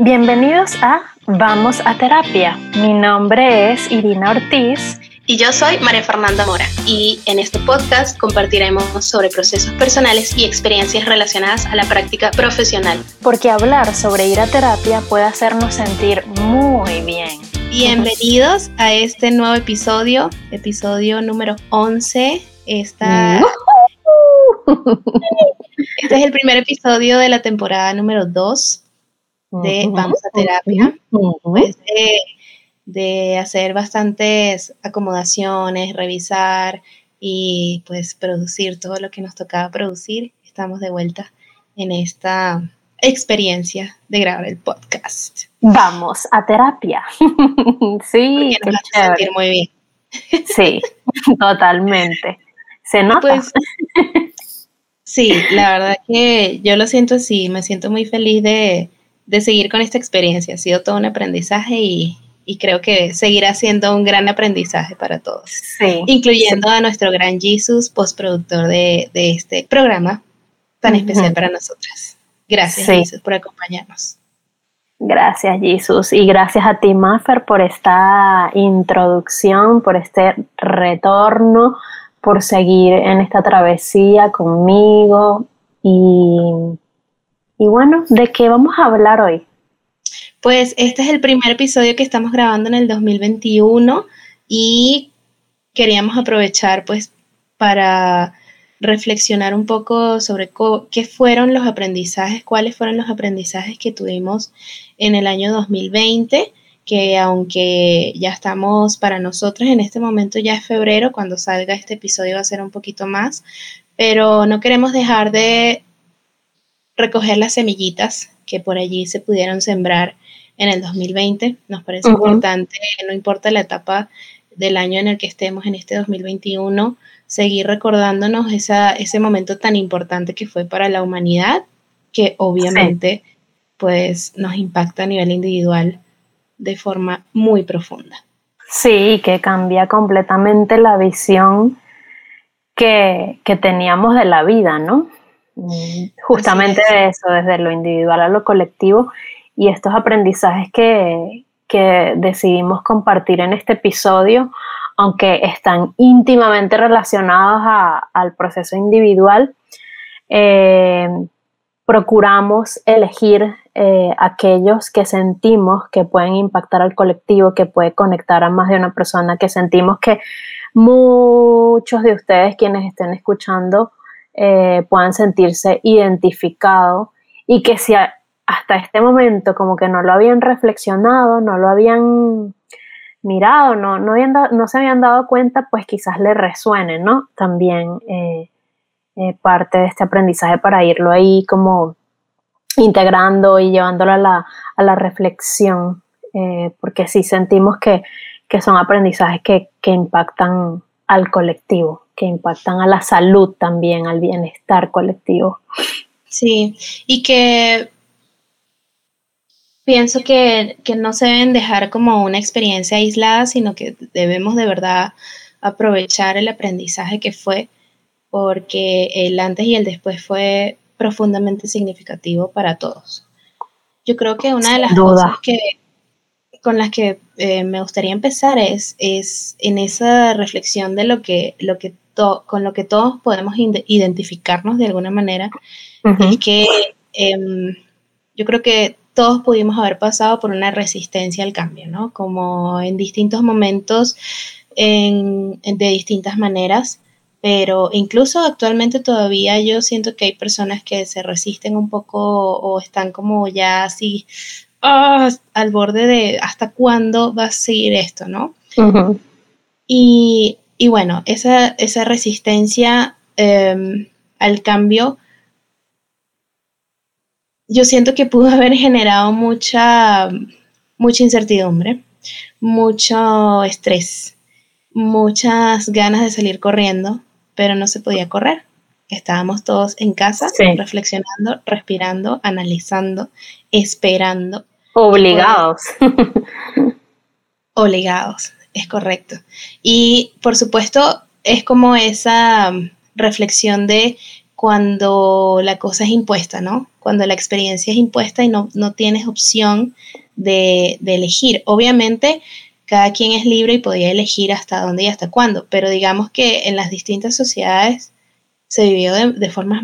Bienvenidos a Vamos a Terapia. Mi nombre es Irina Ortiz. Y yo soy María Fernanda Mora. Y en este podcast compartiremos sobre procesos personales y experiencias relacionadas a la práctica profesional. Porque hablar sobre ir a terapia puede hacernos sentir muy bien. Bienvenidos a este nuevo episodio, episodio número 11. Esta, este es el primer episodio de la temporada número 2 de Vamos a Terapia. Pues de, hacer bastantes acomodaciones, revisar y pues producir todo lo que nos tocaba producir. Estamos de vuelta en esta experiencia de grabar el podcast. Vamos a terapia. sí, nos hace sentir muy bien. Sí, totalmente. Se nota. Pues, sí, la verdad que yo lo siento así, me siento muy feliz de, de seguir con esta experiencia. Ha sido todo un aprendizaje y, creo que seguirá siendo un gran aprendizaje para todos, incluyendo a nuestro gran Jesus, postproductor de, de este programa tan especial para nosotras. Gracias, Jesus, por acompañarnos. Gracias, Jesus. Y gracias a ti, Maffer, por esta introducción, por este retorno, por seguir en esta travesía conmigo y y bueno, ¿de qué vamos a hablar hoy? Pues este es el primer episodio que estamos grabando en el 2021 y queríamos aprovechar pues para reflexionar un poco sobre qué fueron los aprendizajes, cuáles fueron los aprendizajes que tuvimos en el año 2020, que aunque ya estamos para nosotros en este momento ya es febrero, cuando salga este episodio va a ser un poquito más, pero no queremos dejar de recoger las semillitas que por allí se pudieron sembrar en el 2020. Nos parece importante, no importa la etapa del año en el que estemos en este 2021, seguir recordándonos esa, ese momento tan importante que fue para la humanidad, que obviamente pues nos impacta a nivel individual de forma muy profunda. Sí, que cambia completamente la visión que, que teníamos de la vida, ¿no? Justamente de eso, desde lo individual a lo colectivo y estos aprendizajes que, decidimos compartir en este episodio, aunque están íntimamente relacionados al proceso individual, eh, procuramos elegir eh, aquellos que sentimos que pueden impactar al colectivo, que puede conectar a más de una persona, que sentimos que muchos de ustedes quienes estén escuchando eh, puedan sentirse identificados y que si hasta este momento como que no lo habían reflexionado, no lo habían mirado, no, no, no se habían dado cuenta, pues quizás le resuene, ¿no? También eh, eh, parte de este aprendizaje para irlo ahí como integrando y llevándolo a la, a la reflexión, porque sí sentimos que, son aprendizajes que, que impactan al colectivo que impactan a la salud también, al bienestar colectivo. Sí, y que pienso que, no se deben dejar como una experiencia aislada, sino que debemos de verdad aprovechar el aprendizaje que fue, porque el antes y el después fue profundamente significativo para todos. Yo creo que una de las cosas que, con las que eh, me gustaría empezar es, es en esa reflexión de lo que, lo que con lo que todos podemos identificarnos de alguna manera, es que em, yo creo que todos pudimos haber pasado por una resistencia al cambio, ¿no? Como en distintos momentos, de distintas maneras, pero incluso actualmente todavía yo siento que hay personas que se resisten un poco o están como ya así ah, al borde de hasta cuándo va a seguir esto, ¿no? Y y bueno, esa, resistencia em, al cambio, yo siento que pudo haber generado mucha, mucha incertidumbre, mucho estrés, muchas ganas de salir corriendo, pero no se podía correr. Estábamos todos en casa, reflexionando, respirando, analizando, esperando. Obligados. Obligados, es correcto. Y por supuesto, es como esa mm, reflexión de cuando la cosa es impuesta, ¿no? Cuando la experiencia es impuesta y no, no tienes opción de, de, elegir. Obviamente, cada quien es libre y podía elegir hasta dónde y hasta cuándo, pero digamos que en las distintas sociedades se vivió de, de formas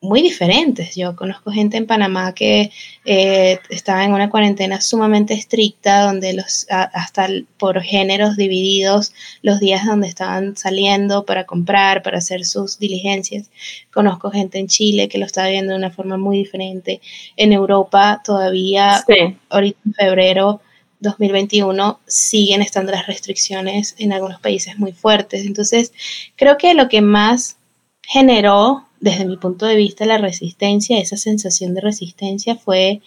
muy diferentes. Yo conozco gente en Panamá que eh, estaba en una cuarentena sumamente estricta, donde los hasta por géneros divididos los días donde estaban saliendo para comprar, para hacer sus diligencias. Conozco gente en Chile que lo está viendo de una forma muy diferente. En Europa todavía, ahorita en febrero 2021, siguen estando las restricciones en algunos países muy fuertes. Entonces, creo que lo que más generó desde mi punto de vista, la resistencia, esa sensación de resistencia fue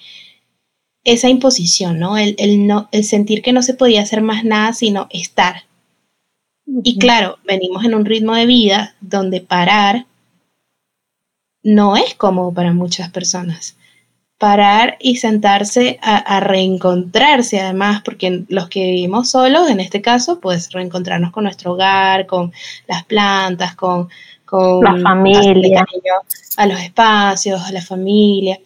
esa imposición, ¿no? El, no, el sentir que no se podía hacer más nada sino estar. Y claro, venimos en un ritmo de vida donde parar no es cómodo para muchas personas. Parar y sentarse a, a, reencontrarse, además, porque los que vivimos solos, en este caso, pues reencontrarnos con nuestro hogar, con las plantas, con, con la familia, a los espacios, a la familia.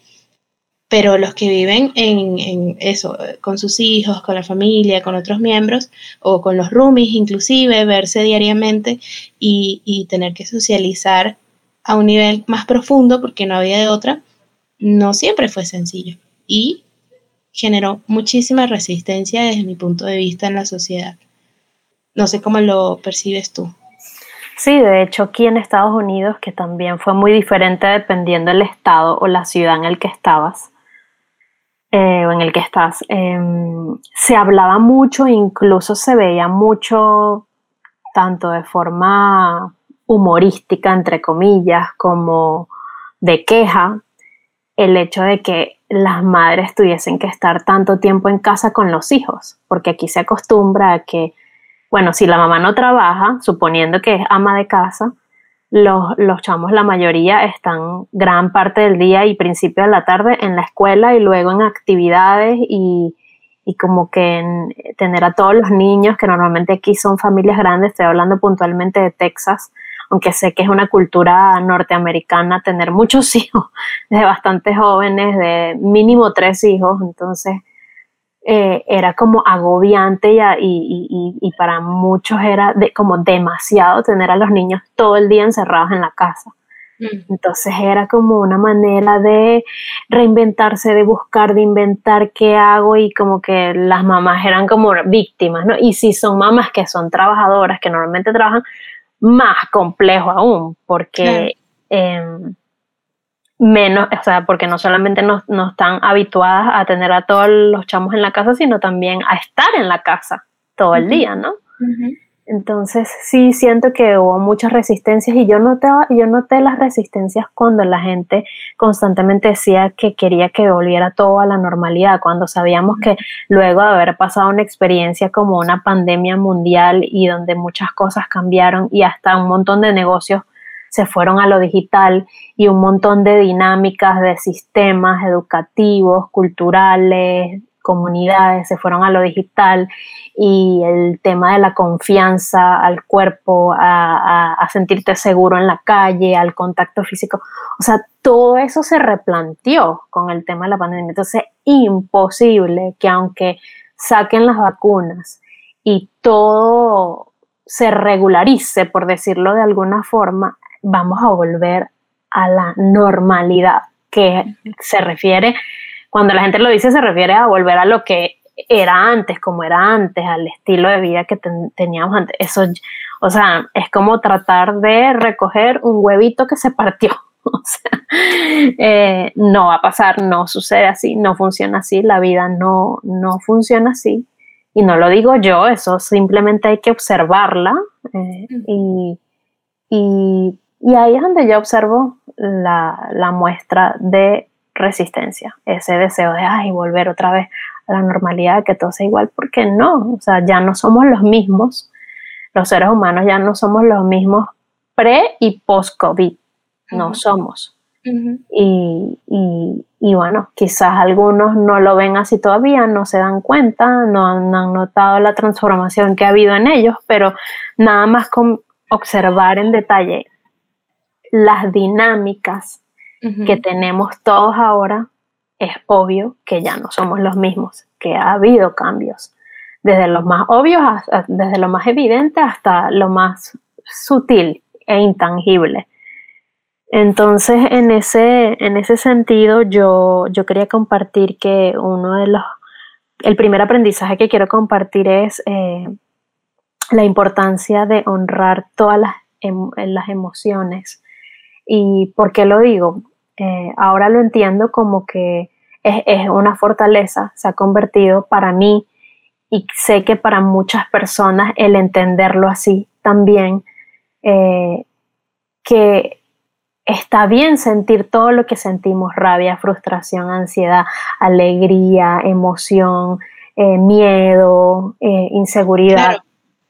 Pero los que viven en, eso, con sus hijos, con la familia, con otros miembros, o con los roomies inclusive, verse diariamente y, y tener que socializar a un nivel más profundo, porque no había de otra, no siempre fue sencillo. Y generó muchísima resistencia desde mi punto de vista en la sociedad. No sé cómo lo percibes tú. Sí, de hecho aquí en Estados Unidos, que también fue muy diferente dependiendo del estado o la ciudad en el que estabas eh, o en el que estás, em, se hablaba mucho, incluso se veía mucho, tanto de forma humorística, entre comillas, como de queja, el hecho de que las madres tuviesen que estar tanto tiempo en casa con los hijos, porque aquí se acostumbra a que bueno, si la mamá no trabaja, suponiendo que es ama de casa, los, los, chamos, la mayoría, están gran parte del día y principio de la tarde en la escuela y luego en actividades y, y como que tener a todos los niños, que normalmente aquí son familias grandes, estoy hablando puntualmente de Texas, aunque sé que es una cultura norteamericana tener muchos hijos, de bastante jóvenes, de mínimo tres hijos, entonces eh, era como agobiante y, y, y, para muchos era de, como demasiado tener a los niños todo el día encerrados en la casa. Mm. Entonces era como una manera de reinventarse, de buscar, de inventar qué hago y como que las mamás eran como víctimas, ¿no? Y si son mamás que son trabajadoras, que normalmente trabajan, más complejo aún, porque... Em, menos, o sea, porque no solamente no, están habituadas a tener a todos los chamos en la casa, sino también a estar en la casa todo el día, ¿no? Entonces sí siento que hubo muchas resistencias y yo noté, yo noté las resistencias cuando la gente constantemente decía que quería que volviera todo a la normalidad, cuando sabíamos que luego de haber pasado una experiencia como una pandemia mundial y donde muchas cosas cambiaron y hasta un montón de negocios se fueron a lo digital y un montón de dinámicas de sistemas educativos, culturales, comunidades se fueron a lo digital y el tema de la confianza al cuerpo, a, sentirte seguro en la calle, al contacto físico, o sea, todo eso se replanteó con el tema de la pandemia. Entonces, imposible que aunque saquen las vacunas y todo se regularice, por decirlo de alguna forma, vamos a volver a la normalidad, que se refiere, cuando la gente lo dice, se refiere a volver a lo que era antes, como era antes, al estilo de vida que teníamos antes. Eso, o sea, es como tratar de recoger un huevito que se partió. O sea, eh, no va a pasar, no sucede así, no funciona así, la vida no, no funciona así. Y no lo digo yo, eso simplemente hay que observarla eh, y, y y ahí es donde yo observo la, muestra de resistencia, ese deseo de ay, volver otra vez a la normalidad, que todo sea igual, porque no, o sea, ya no somos los mismos, los seres humanos ya no somos los mismos pre y post-COVID, no somos. y, y, bueno, quizás algunos no lo ven así todavía, no se dan cuenta, no, no han notado la transformación que ha habido en ellos, pero nada más con observar en detalle las dinámicas que tenemos todos ahora, es obvio que ya no somos los mismos, que ha habido cambios, desde lo más obvios, desde lo más evidente hasta lo más sutil e intangible. Entonces, en ese, en ese sentido, yo, yo quería compartir que uno de los, el primer aprendizaje que quiero compartir es eh, la importancia de honrar todas las, las emociones. ¿Y por qué lo digo? Eh, ahora lo entiendo como que es, una fortaleza, se ha convertido para mí y sé que para muchas personas el entenderlo así también, eh, que está bien sentir todo lo que sentimos, rabia, frustración, ansiedad, alegría, emoción, eh, miedo, inseguridad.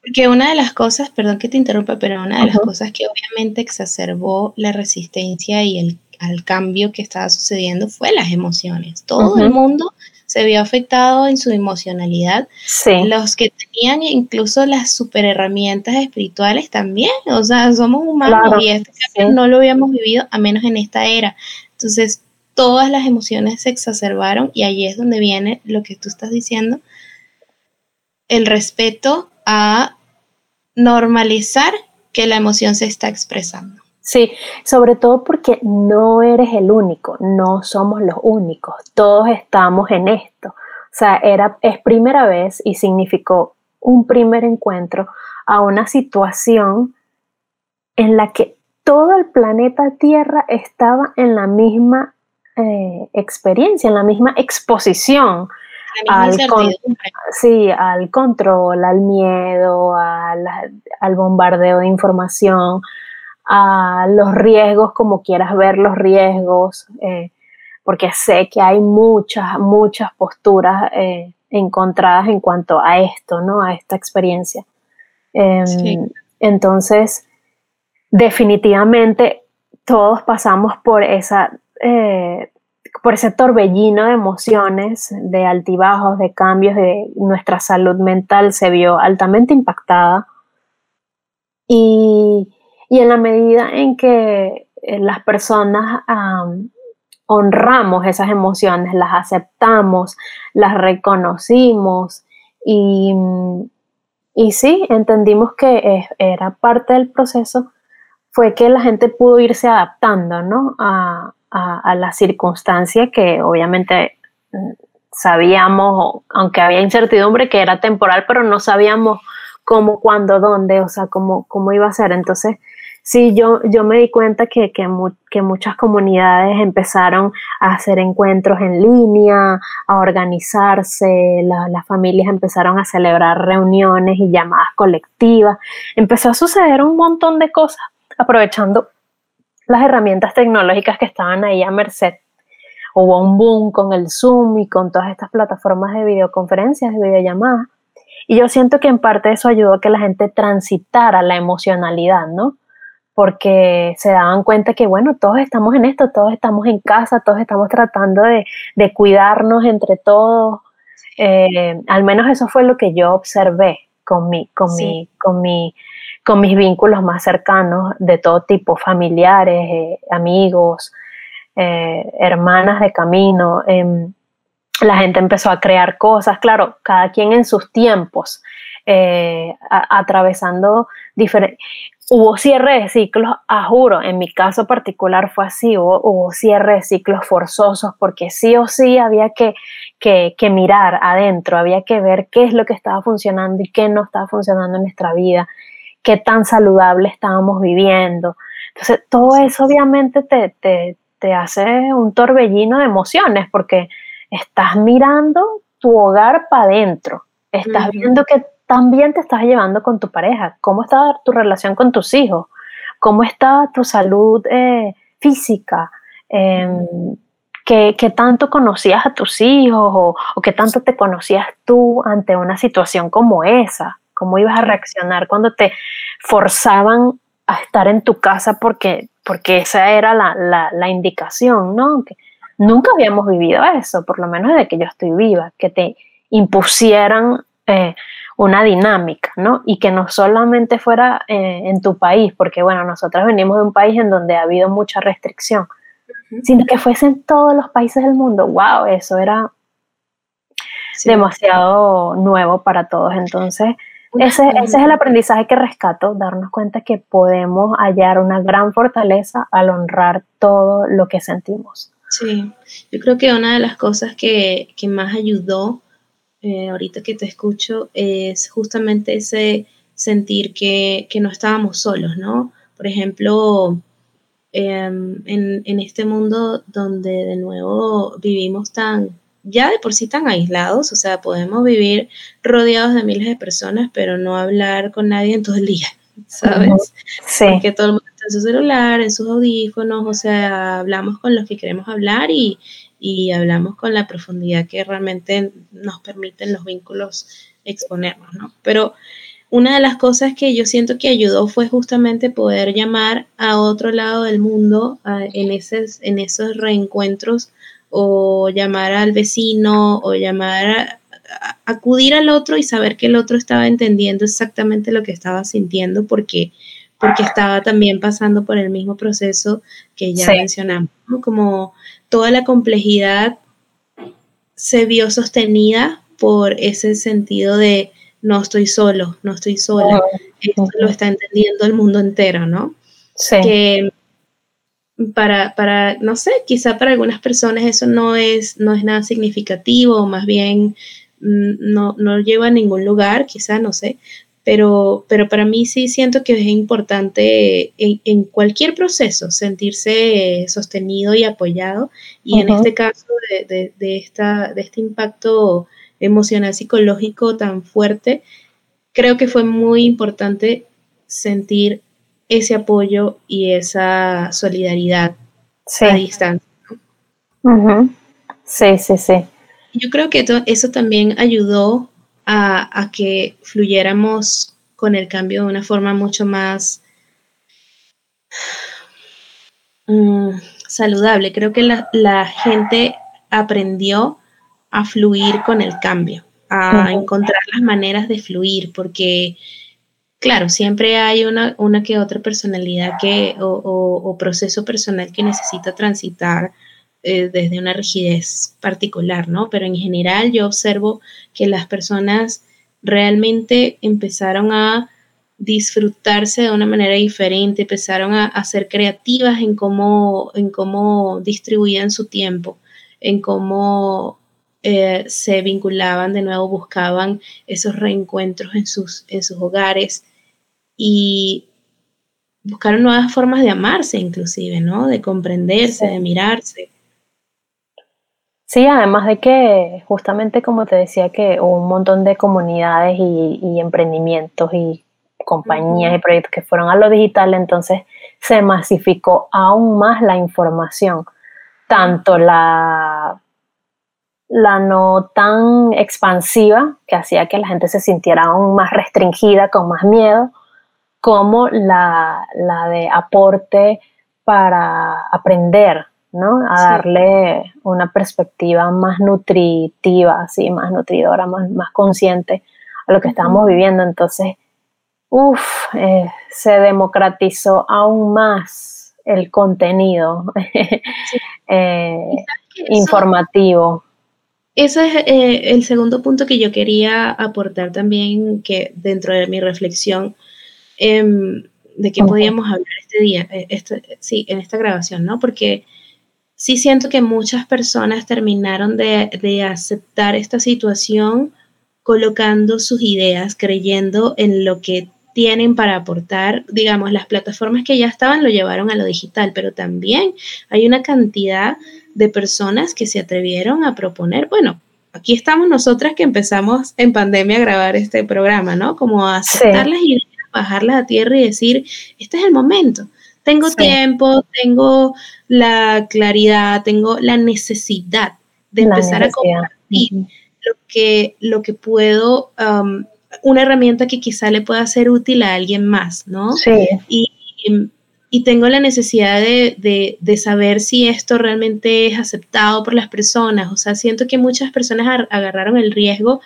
Porque una de las cosas, perdón que te interrumpa, pero una de las cosas que obviamente exacerbó la resistencia y el al cambio que estaba sucediendo fue las emociones. Todo el mundo se vio afectado en su emocionalidad. Los que tenían incluso las super herramientas espirituales también, o sea, somos humanos y este no lo habíamos vivido a menos en esta era. Entonces, todas las emociones se exacerbaron y ahí es donde viene lo que tú estás diciendo, el respeto a normalizar que la emoción se está expresando. Sí, sobre todo porque no eres el único, no somos los únicos, todos estamos en esto. O sea, era, es primera vez y significó un primer encuentro a una situación en la que todo el planeta Tierra estaba en la misma eh, experiencia, en la misma exposición al, sí, al control, al miedo, al, al, bombardeo de información, a los riesgos, como quieras ver los riesgos, eh, porque sé que hay muchas, muchas posturas eh, encontradas en cuanto a esto, ¿no? A esta experiencia. Em, entonces, definitivamente todos pasamos por esa eh, por ese torbellino de emociones, de altibajos, de cambios, de nuestra salud mental se vio altamente impactada. Y, y en la medida en que eh, las personas honramos esas emociones, las aceptamos, las reconocimos y, y sí, entendimos que era parte del proceso, fue que la gente pudo irse adaptando ¿no? a, a la circunstancia que obviamente mm, sabíamos, aunque había incertidumbre, que era temporal, pero no sabíamos cómo, cuándo, dónde, o sea, cómo, cómo iba a ser. Entonces, sí, yo, yo me di cuenta que, que, muchas comunidades empezaron a hacer encuentros en línea, a organizarse, las familias empezaron a celebrar reuniones y llamadas colectivas. Empezó a suceder un montón de cosas aprovechando las herramientas tecnológicas que estaban ahí a merced. Hubo un boom con el Zoom y con todas estas plataformas de videoconferencias, de videollamadas. Y yo siento que en parte eso ayudó a que la gente transitara la emocionalidad, ¿no? Porque se daban cuenta que, bueno, todos estamos en esto, todos estamos en casa, todos estamos tratando de, cuidarnos entre todos. Eh, al menos eso fue lo que yo observé con, mi, con, mi, con, mi, con mis vínculos más cercanos de todo tipo, familiares, eh, amigos, eh, hermanas de camino. Em, la gente empezó a crear cosas, claro, cada quien en sus tiempos, eh, atravesando diferentes... Hubo cierre de ciclos, a juro, en mi caso particular fue así, hubo, cierre de ciclos forzosos porque sí o sí había que, que, mirar adentro, había que ver qué es lo que estaba funcionando y qué no estaba funcionando en nuestra vida, qué tan saludable estábamos viviendo. Entonces, todo eso obviamente te, te, te hace un torbellino de emociones porque estás mirando tu hogar para adentro, estás viendo que también te estás llevando con tu pareja, cómo está tu relación con tus hijos, cómo está tu salud eh, física, em, ¿qué, tanto conocías a tus hijos o, o, qué tanto te conocías tú ante una situación como esa, cómo ibas a reaccionar cuando te forzaban a estar en tu casa porque, porque esa era la, la, la indicación, ¿no? Nunca habíamos vivido eso, por lo menos desde que yo estoy viva, que te impusieran eh, una dinámica, ¿no? Y que no solamente fuera eh, en tu país, porque bueno, nosotros venimos de un país en donde ha habido mucha restricción, sino que fuese en todos los países del mundo. ¡Wow! Eso era demasiado nuevo para todos. Entonces, ese, ese, es el aprendizaje que rescato, darnos cuenta que podemos hallar una gran fortaleza al honrar todo lo que sentimos. Sí, yo creo que una de las cosas que, que más ayudó eh, ahorita que te escucho es justamente ese sentir que, que no estábamos solos, ¿no? Por ejemplo, em, en, en este mundo donde de nuevo vivimos tan ya de por sí tan aislados, o sea, podemos vivir rodeados de miles de personas, pero no hablar con nadie en todo el día, ¿sabes? Sí. Porque todo el mundo está en su celular, en sus audífonos, o sea, hablamos con los que queremos hablar y, y hablamos con la profundidad que realmente nos permiten los vínculos exponernos, ¿no? Pero una de las cosas que yo siento que ayudó fue justamente poder llamar a otro lado del mundo en, ese, en esos reencuentros o llamar al vecino o llamar a, acudir al otro y saber que el otro estaba entendiendo exactamente lo que estaba sintiendo porque porque estaba también pasando por el mismo proceso que ya mencionamos, como toda la complejidad se vio sostenida por ese sentido de no estoy solo, no estoy sola. Esto lo está entendiendo el mundo entero, ¿no? Sí para, para, no sé, quizá para algunas personas eso no es, no es nada significativo, o más bien mm, no, no lleva a ningún lugar, quizá, no sé, pero, pero para mí sí siento que es importante en, cualquier proceso sentirse sostenido y apoyado, y en este caso de, de, esta, de este impacto emocional psicológico tan fuerte, creo que fue muy importante sentir ese apoyo y esa solidaridad a distancia. Sí, sí, sí. Yo creo que eso también ayudó a, que fluyéramos con el cambio de una forma mucho más mm, saludable. Creo que la, la, gente aprendió a fluir con el cambio, a encontrar las maneras de fluir, porque Claro, siempre hay una, una que otra personalidad que, o, proceso personal que necesita transitar eh, desde una rigidez particular, ¿no? Pero en general yo observo que las personas realmente empezaron a disfrutarse de una manera diferente, empezaron a, ser creativas en cómo, en cómo distribuían su tiempo, en cómo eh, se vinculaban de nuevo, buscaban esos reencuentros en sus, en sus hogares y buscaron nuevas formas de amarse inclusive, ¿no? De comprenderse, de mirarse. Sí, además de que justamente como te decía que hubo un montón de comunidades y, emprendimientos y compañías y proyectos que fueron a lo digital, entonces se masificó aún más la información, tanto la, la no tan expansiva, que hacía que la gente se sintiera aún más restringida, con más miedo, como la, de aporte para aprender, ¿no? A darle una perspectiva más nutritiva, así, más nutridora, más, más consciente a lo que estamos viviendo. Entonces, uff, eh, se democratizó aún más el contenido eh, informativo. Ese es eh, el segundo punto que yo quería aportar también, que dentro de mi reflexión, Em, de qué podíamos hablar este día, eh, este, sí, en esta grabación, ¿no? Porque sí siento que muchas personas terminaron de, de aceptar esta situación colocando sus ideas, creyendo en lo que tienen para aportar, digamos, las plataformas que ya estaban lo llevaron a lo digital, pero también hay una cantidad de personas que se atrevieron a proponer, bueno, aquí estamos nosotras que empezamos en pandemia a grabar este programa, ¿no? Como a aceptar las ideas bajarlas a tierra y decir, este es el momento. Tengo tiempo, tengo la claridad, tengo la necesidad de empezar a compartir lo, que, lo que puedo, um, una herramienta que quizá le pueda ser útil a alguien más, ¿no? Sí. Y, tengo la necesidad de, de, saber si esto realmente es aceptado por las personas. O sea, siento que muchas personas agarraron el riesgo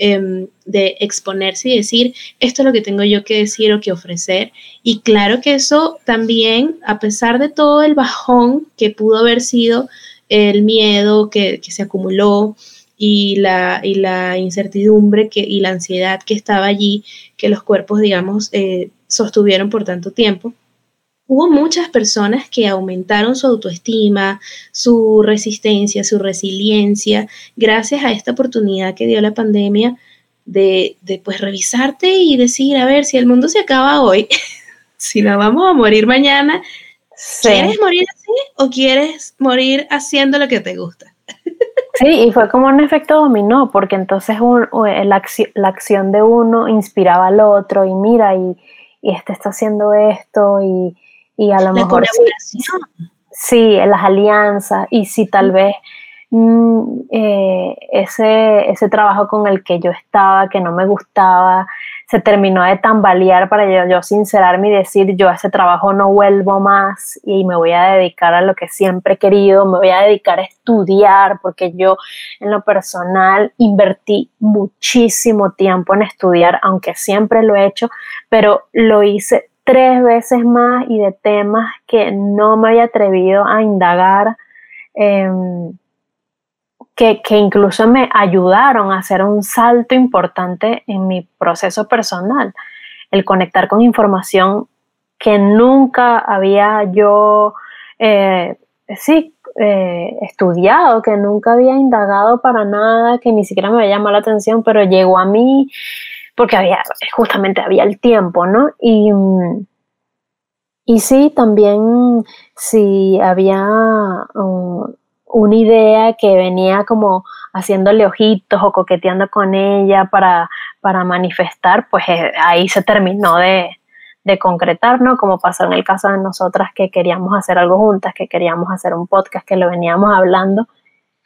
em, de exponerse y decir, esto es lo que tengo yo que decir o que ofrecer. Y claro que eso también, a pesar de todo el bajón que pudo haber sido el miedo que, se acumuló y la, y la incertidumbre que, y la ansiedad que estaba allí, que los cuerpos, digamos, eh, sostuvieron por tanto tiempo, hubo muchas personas que aumentaron su autoestima, su resistencia, su resiliencia, gracias a esta oportunidad que dio la pandemia de, de pues revisarte y decir, a ver, si el mundo se acaba hoy, si nos vamos a morir mañana, ¿quieres morir así o quieres morir haciendo lo que te gusta? Sí, y fue como un efecto dominó, porque entonces la, acción de uno inspiraba al otro y mira, y, y este está haciendo esto y, y a lo mejor sí, en las alianzas y si tal vez mm, eh, ese, ese trabajo con el que yo estaba, que no me gustaba, se terminó de tambalear para yo, yo sincerarme y decir, yo a ese trabajo no vuelvo más y me voy a dedicar a lo que siempre he querido, me voy a dedicar a estudiar, porque yo en lo personal invertí muchísimo tiempo en estudiar, aunque siempre lo he hecho, pero lo hice tres veces más y de temas que no me había atrevido a indagar, em, que, incluso me ayudaron a hacer un salto importante en mi proceso personal, el conectar con información que nunca había yo, eh, sí, eh, estudiado, que nunca había indagado para nada, que ni siquiera me había llamado la atención, pero llegó a mí porque había, justamente había el tiempo, ¿no? Y, y sí, también si había uh, una idea que venía como haciéndole ojitos o coqueteando con ella para, para manifestar, pues eh, ahí se terminó de, de concretar, ¿no? Como pasó en el caso de nosotras que queríamos hacer algo juntas, que queríamos hacer un podcast, que lo veníamos hablando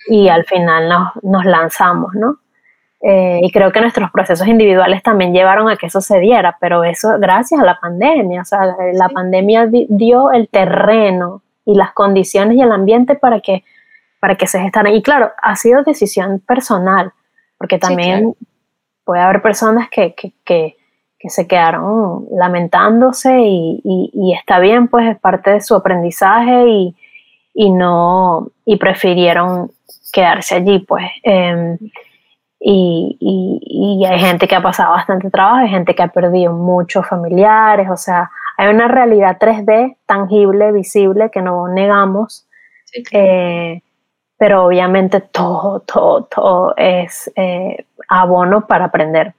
y al final nos, nos lanzamos, ¿no? Eh, y creo que nuestros procesos individuales también llevaron a que eso se diera, pero eso gracias a la pandemia. O sea, la pandemia dio el terreno y las condiciones y el ambiente para que, para que se gestaran. Y claro, ha sido decisión personal, porque también puede haber personas que, que, que, se quedaron lamentándose y, y, está bien, pues es parte de su aprendizaje y, y no, y prefirieron quedarse allí, pues. Eh, y, hay gente que ha pasado bastante trabajo, hay gente que ha perdido muchos familiares, o sea, hay una realidad 3D tangible, visible, que no negamos, eh, pero obviamente todo, todo, todo es eh, abono para aprender.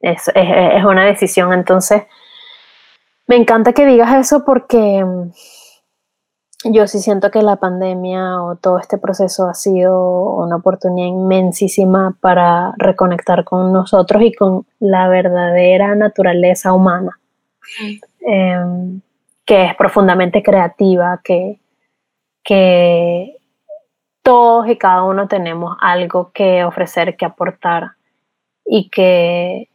Es, es, una decisión, entonces me encanta que digas eso porque yo sí siento que la pandemia o todo este proceso ha sido una oportunidad inmensísima para reconectar con nosotros y con la verdadera naturaleza humana, em, que es profundamente creativa, que, que todos y cada uno tenemos algo que ofrecer, que aportar y que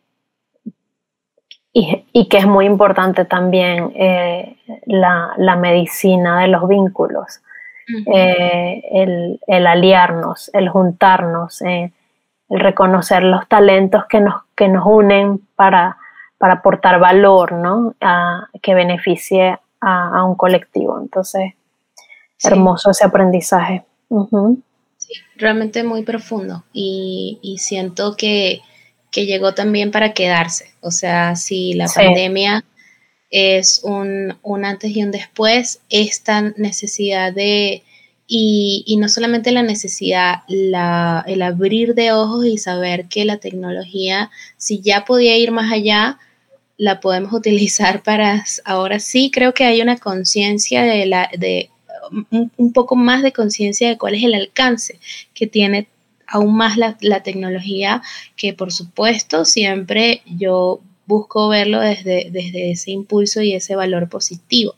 y, que es muy importante también eh, la, medicina de los vínculos, eh, el, aliarnos, el juntarnos, eh, el reconocer los talentos que nos, que nos unen para, para aportar valor, ¿no? que beneficie a, un colectivo. Entonces, hermoso ese aprendizaje. sí, realmente muy profundo y, y siento que que llegó también para quedarse. O sea, si la pandemia es un, antes y un después, esta necesidad de, y, no solamente la necesidad, la, el abrir de ojos y saber que la tecnología, si ya podía ir más allá, la podemos utilizar para, ahora sí creo que hay una conciencia de la, de un, un poco más de conciencia de cuál es el alcance que tiene aún más la, tecnología, que por supuesto siempre yo busco verlo desde, desde ese impulso y ese valor positivo,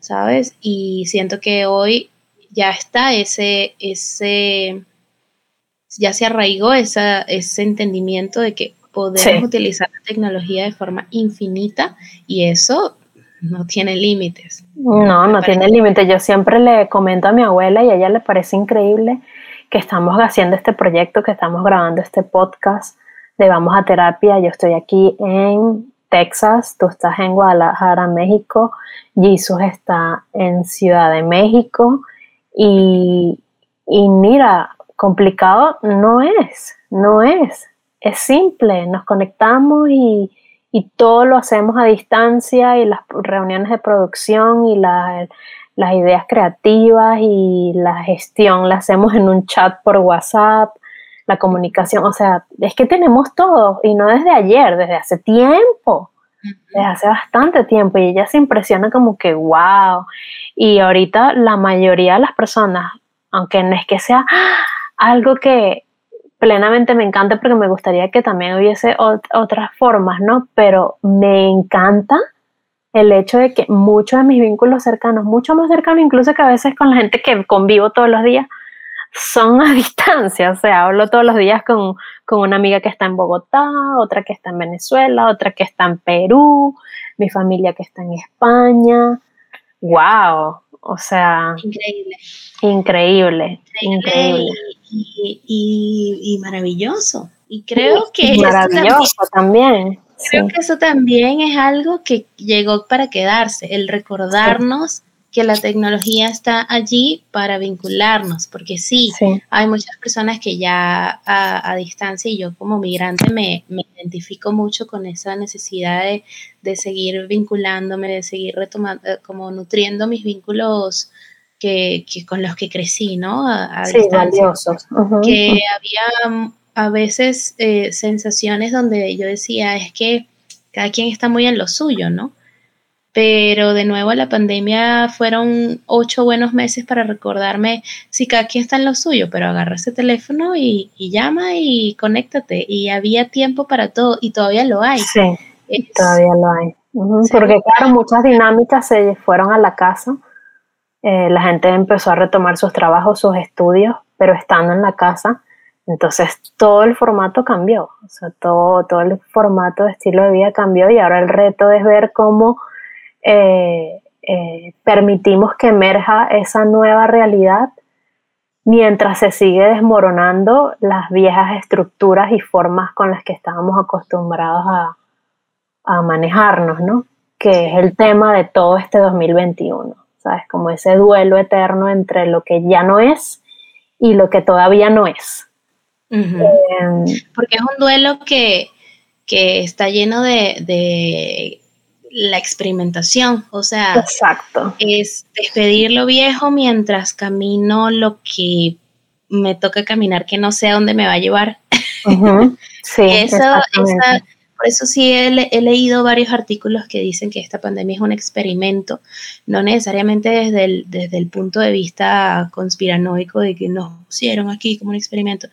¿sabes? Y siento que hoy ya está ese, ese, ya se arraigó esa, ese entendimiento de que podemos utilizar la tecnología de forma infinita y eso no tiene límites. No, no tiene límites. Yo siempre le comento a mi abuela y a ella le parece increíble que estamos haciendo este proyecto, que estamos grabando este podcast de Vamos a Terapia. Yo estoy aquí en Texas, tú estás en Guadalajara, México, Jesus está en Ciudad de México y, y mira, complicado no es, no es, es simple, nos conectamos y, y todo lo hacemos a distancia y las reuniones de producción y las ideas creativas y la gestión la hacemos en un chat por WhatsApp, la comunicación, o sea, es que tenemos todo y no desde ayer, desde hace tiempo, desde hace bastante tiempo y ella se impresiona como que, wow, y ahorita la mayoría de las personas, aunque no es que sea algo que, plenamente me encanta porque me gustaría que también hubiese otras formas, ¿no? Pero me encanta el hecho de que muchos de mis vínculos cercanos, mucho más cercanos incluso que a veces con la gente que convivo todos los días, son a distancia. O sea, hablo todos los días con, con una amiga que está en Bogotá, otra que está en Venezuela, otra que está en Perú, mi familia que está en España. ¡Wow! O sea, increíble. Increíble, increíble. Y, maravilloso. Y creo que... maravilloso también. Creo que eso también es algo que llegó para quedarse, el recordarnos que la tecnología está allí para vincularnos, porque sí, hay muchas personas que ya a, distancia y yo como migrante me, identifico mucho con esa necesidad de, seguir vinculándome, de seguir retomando, eh, como nutriendo mis vínculos que, con los que crecí, ¿no? A, sí, valiosos. Que había a veces eh, sensaciones donde yo decía, es que cada quien está muy en lo suyo, ¿no? pero de nuevo la pandemia fueron ocho buenos meses para recordarme si cada quien está en lo suyo, pero agarra ese teléfono y, llama y conéctate. Y había tiempo para todo y todavía lo hay. Sí, todavía lo hay. Porque claro, muchas dinámicas se fueron a la casa. Eh, la gente empezó a retomar sus trabajos, sus estudios, pero estando en la casa. Entonces todo el formato cambió, o sea, todo, todo el formato de estilo de vida cambió y ahora el reto es ver cómo eh, eh, permitimos que emerja esa nueva realidad mientras se sigue desmoronando las viejas estructuras y formas con las que estábamos acostumbrados a, manejarnos, ¿no? Que es el tema de todo este 2021, ¿sabes? Como ese duelo eterno entre lo que ya no es y lo que todavía no es. Em, Porque es un duelo que, está lleno de la experimentación, o sea, Exacto. es despedir lo viejo mientras camino lo que me toca caminar que no sé a dónde me va a llevar. Sí, eso, por eso sí he, leído varios artículos que dicen que esta pandemia es un experimento, no necesariamente desde el, desde el punto de vista conspiranoico de que nos pusieron aquí como un experimento,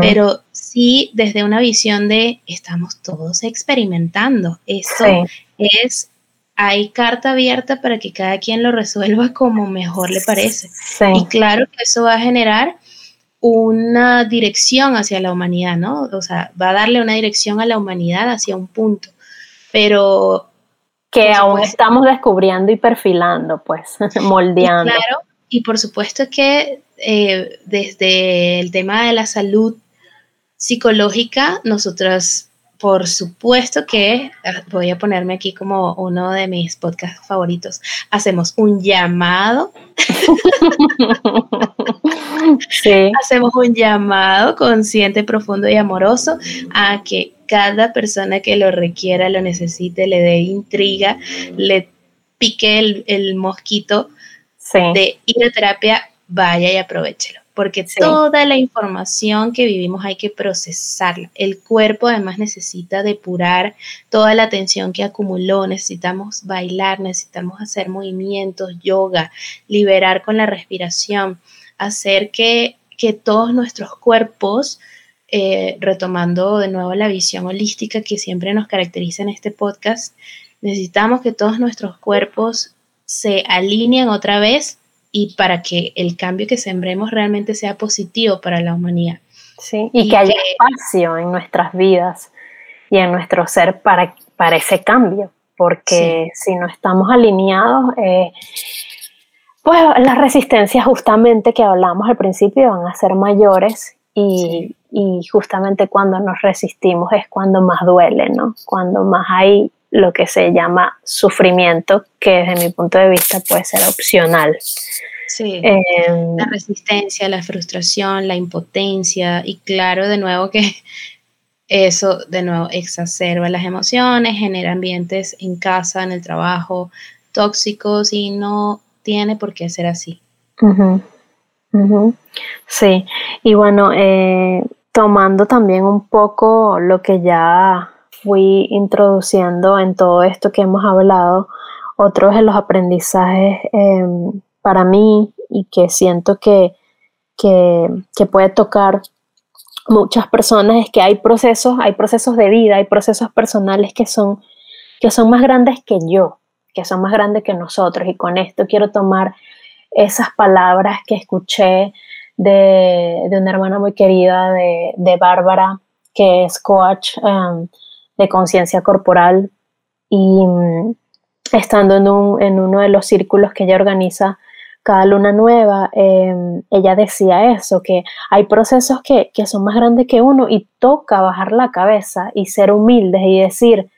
pero sí desde una visión de estamos todos experimentando. Esto es, hay carta abierta para que cada quien lo resuelva como mejor le parece. Y claro que eso va a generar una dirección hacia la humanidad, ¿no? O sea, va a darle una dirección a la humanidad hacia un punto. Pero que aún estamos descubriendo y perfilando, pues, moldeando. claro, y por supuesto que eh, desde el tema de la salud psicológica, nosotras, por supuesto que, ah, voy a ponerme aquí como uno de mis podcasts favoritos, hacemos un llamado. Hacemos un llamado consciente, profundo y amoroso a que cada persona que lo requiera, lo necesite, le dé intriga, le pique el, mosquito de ir a terapia, vaya y aprovechelo porque toda la información que vivimos hay que procesarla. El cuerpo además necesita depurar toda la tensión que acumuló, necesitamos bailar, necesitamos hacer movimientos, yoga, liberar con la respiración, hacer que, todos nuestros cuerpos, eh, retomando de nuevo la visión holística que siempre nos caracteriza en este podcast, necesitamos que todos nuestros cuerpos se alineen otra vez y para que el cambio que sembremos realmente sea positivo para la humanidad. Sí, y, que haya espacio en nuestras vidas y en nuestro ser para, para ese cambio, porque si no estamos alineados, eh, pues las resistencias justamente que hablamos al principio van a ser mayores y, y justamente cuando nos resistimos es cuando más duele, ¿no? Cuando más hay lo que se llama sufrimiento, que desde mi punto de vista puede ser opcional. Sí. Em, la resistencia, la frustración, la impotencia y claro, de nuevo que eso de nuevo exacerba las emociones, genera ambientes en casa, en el trabajo, tóxicos y no tiene por qué ser así. Sí, y bueno, eh, tomando también un poco lo que ya fui introduciendo en todo esto que hemos hablado, otros de los aprendizajes em, para mí y que siento que, que, que, puede tocar muchas personas es que hay procesos, hay procesos de vida, hay procesos personales que son, que son más grandes que yo, que son más grandes que nosotros. Y con esto quiero tomar esas palabras que escuché de, de una hermana muy querida de, de Bárbara, que es coach em, de conciencia corporal y mm, estando en, un, en, uno de los círculos que ella organiza cada luna nueva, em, ella decía eso, que hay procesos que, que son más grandes que uno y toca bajar la cabeza y ser humildes y decir,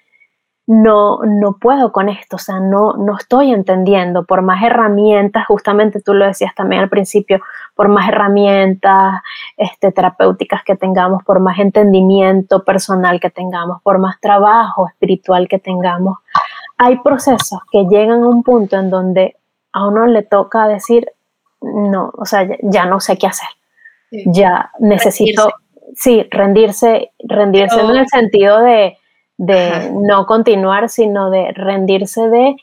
no, no puedo con esto, o sea, no, no estoy entendiendo, por más herramientas, justamente tú lo decías también al principio, por más herramientas este, terapéuticas que tengamos, por más entendimiento personal que tengamos, por más trabajo espiritual que tengamos, hay procesos que llegan a un punto en donde a uno le toca decir, no, o sea, ya, no sé qué hacer, ya necesito, sí, rendirse, rendirse en el sentido de de no continuar, sino de rendirse de,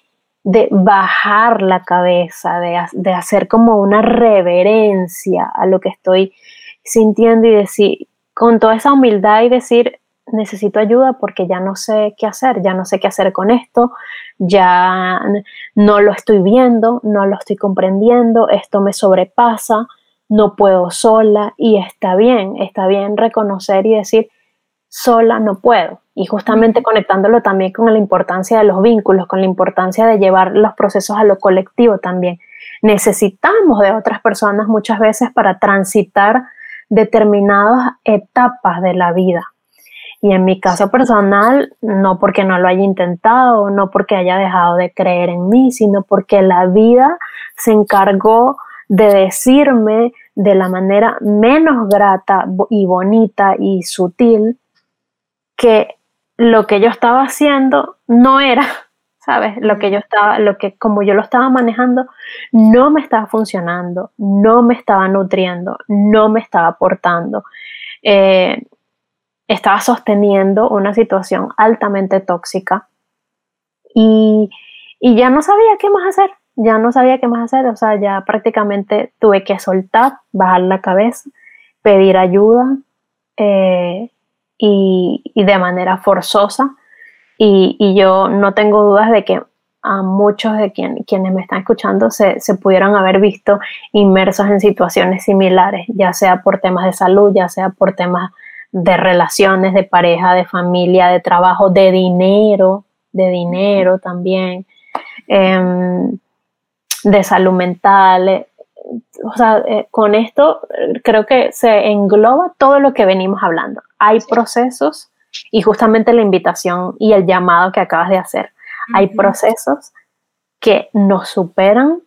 de bajar la cabeza, de, hacer como una reverencia a lo que estoy sintiendo y decir, con toda esa humildad y decir, necesito ayuda porque ya no sé qué hacer, ya no sé qué hacer con esto, ya no lo estoy viendo, no lo estoy comprendiendo, esto me sobrepasa, no puedo sola y está bien, está bien reconocer y decir, sola no puedo, y justamente conectándolo también con la importancia de los vínculos, con la importancia de llevar los procesos a lo colectivo también. Necesitamos de otras personas muchas veces para transitar determinadas etapas de la vida. Y en mi caso personal, no porque no lo haya intentado, no porque haya dejado de creer en mí, sino porque la vida se encargó de decirme de la manera menos grata y bonita y sutil que lo que yo estaba haciendo no era, ¿sabes? Lo que yo estaba, lo que como yo lo estaba manejando, no me estaba funcionando, no me estaba nutriendo, no me estaba aportando. Eh, estaba sosteniendo una situación altamente tóxica y, y, ya no sabía qué más hacer, ya no sabía qué más hacer, o sea, ya prácticamente tuve que soltar, bajar la cabeza, pedir ayuda. Eh, y, de manera forzosa. Y, yo no tengo dudas de que a muchos de quienes me están escuchando se, se, pudieran haber visto inmersos en situaciones similares, ya sea por temas de salud, ya sea por temas de relaciones, de pareja, de familia, de trabajo, de dinero, de dinero también, em, de salud mental. O sea, eh, con esto creo que se engloba todo lo que venimos hablando. Hay procesos y justamente la invitación y el llamado que acabas de hacer. Hay procesos que nos superan,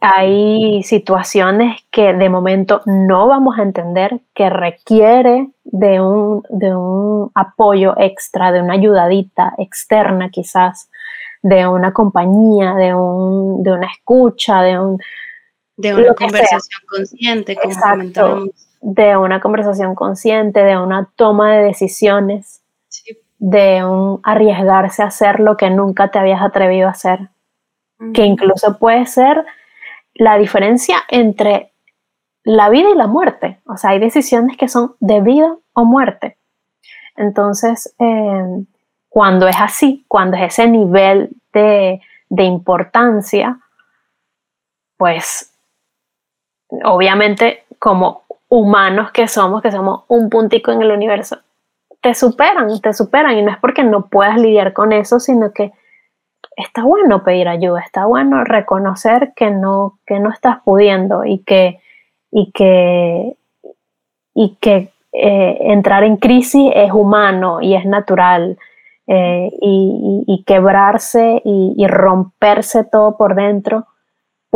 hay situaciones que de momento no vamos a entender, que requiere de un, de un apoyo extra, de una ayudadita externa quizás, de una compañía, de, un, de una escucha, de un... De una conversación consciente, como Exacto. de una conversación consciente, de una toma de decisiones, de un arriesgarse a hacer lo que nunca te habías atrevido a hacer, que incluso puede ser la diferencia entre la vida y la muerte. O sea, hay decisiones que son de vida o muerte. Entonces, em, cuando es así, cuando es ese nivel de, de importancia, pues obviamente como humanos que somos, que somos un puntico en el universo, te superan, te superan. Y no es porque no puedas lidiar con eso, sino que está bueno pedir ayuda, está bueno reconocer que no, que no estás pudiendo y que, y que, y que eh, entrar en crisis es humano y es natural. Eh, y, quebrarse y, romperse todo por dentro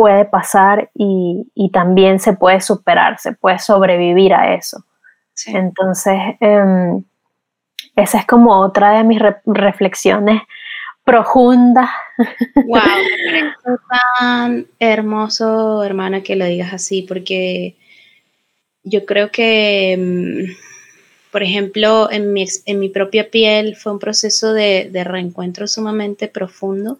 puede pasar y, también se puede superar, se puede sobrevivir a eso. Entonces, em, esa es como otra de mis reflexiones profundas. Wow, me tan hermoso, hermana, que lo digas así, porque yo creo que, mm, por ejemplo, en mi, en mi propia piel fue un proceso de, reencuentro sumamente profundo,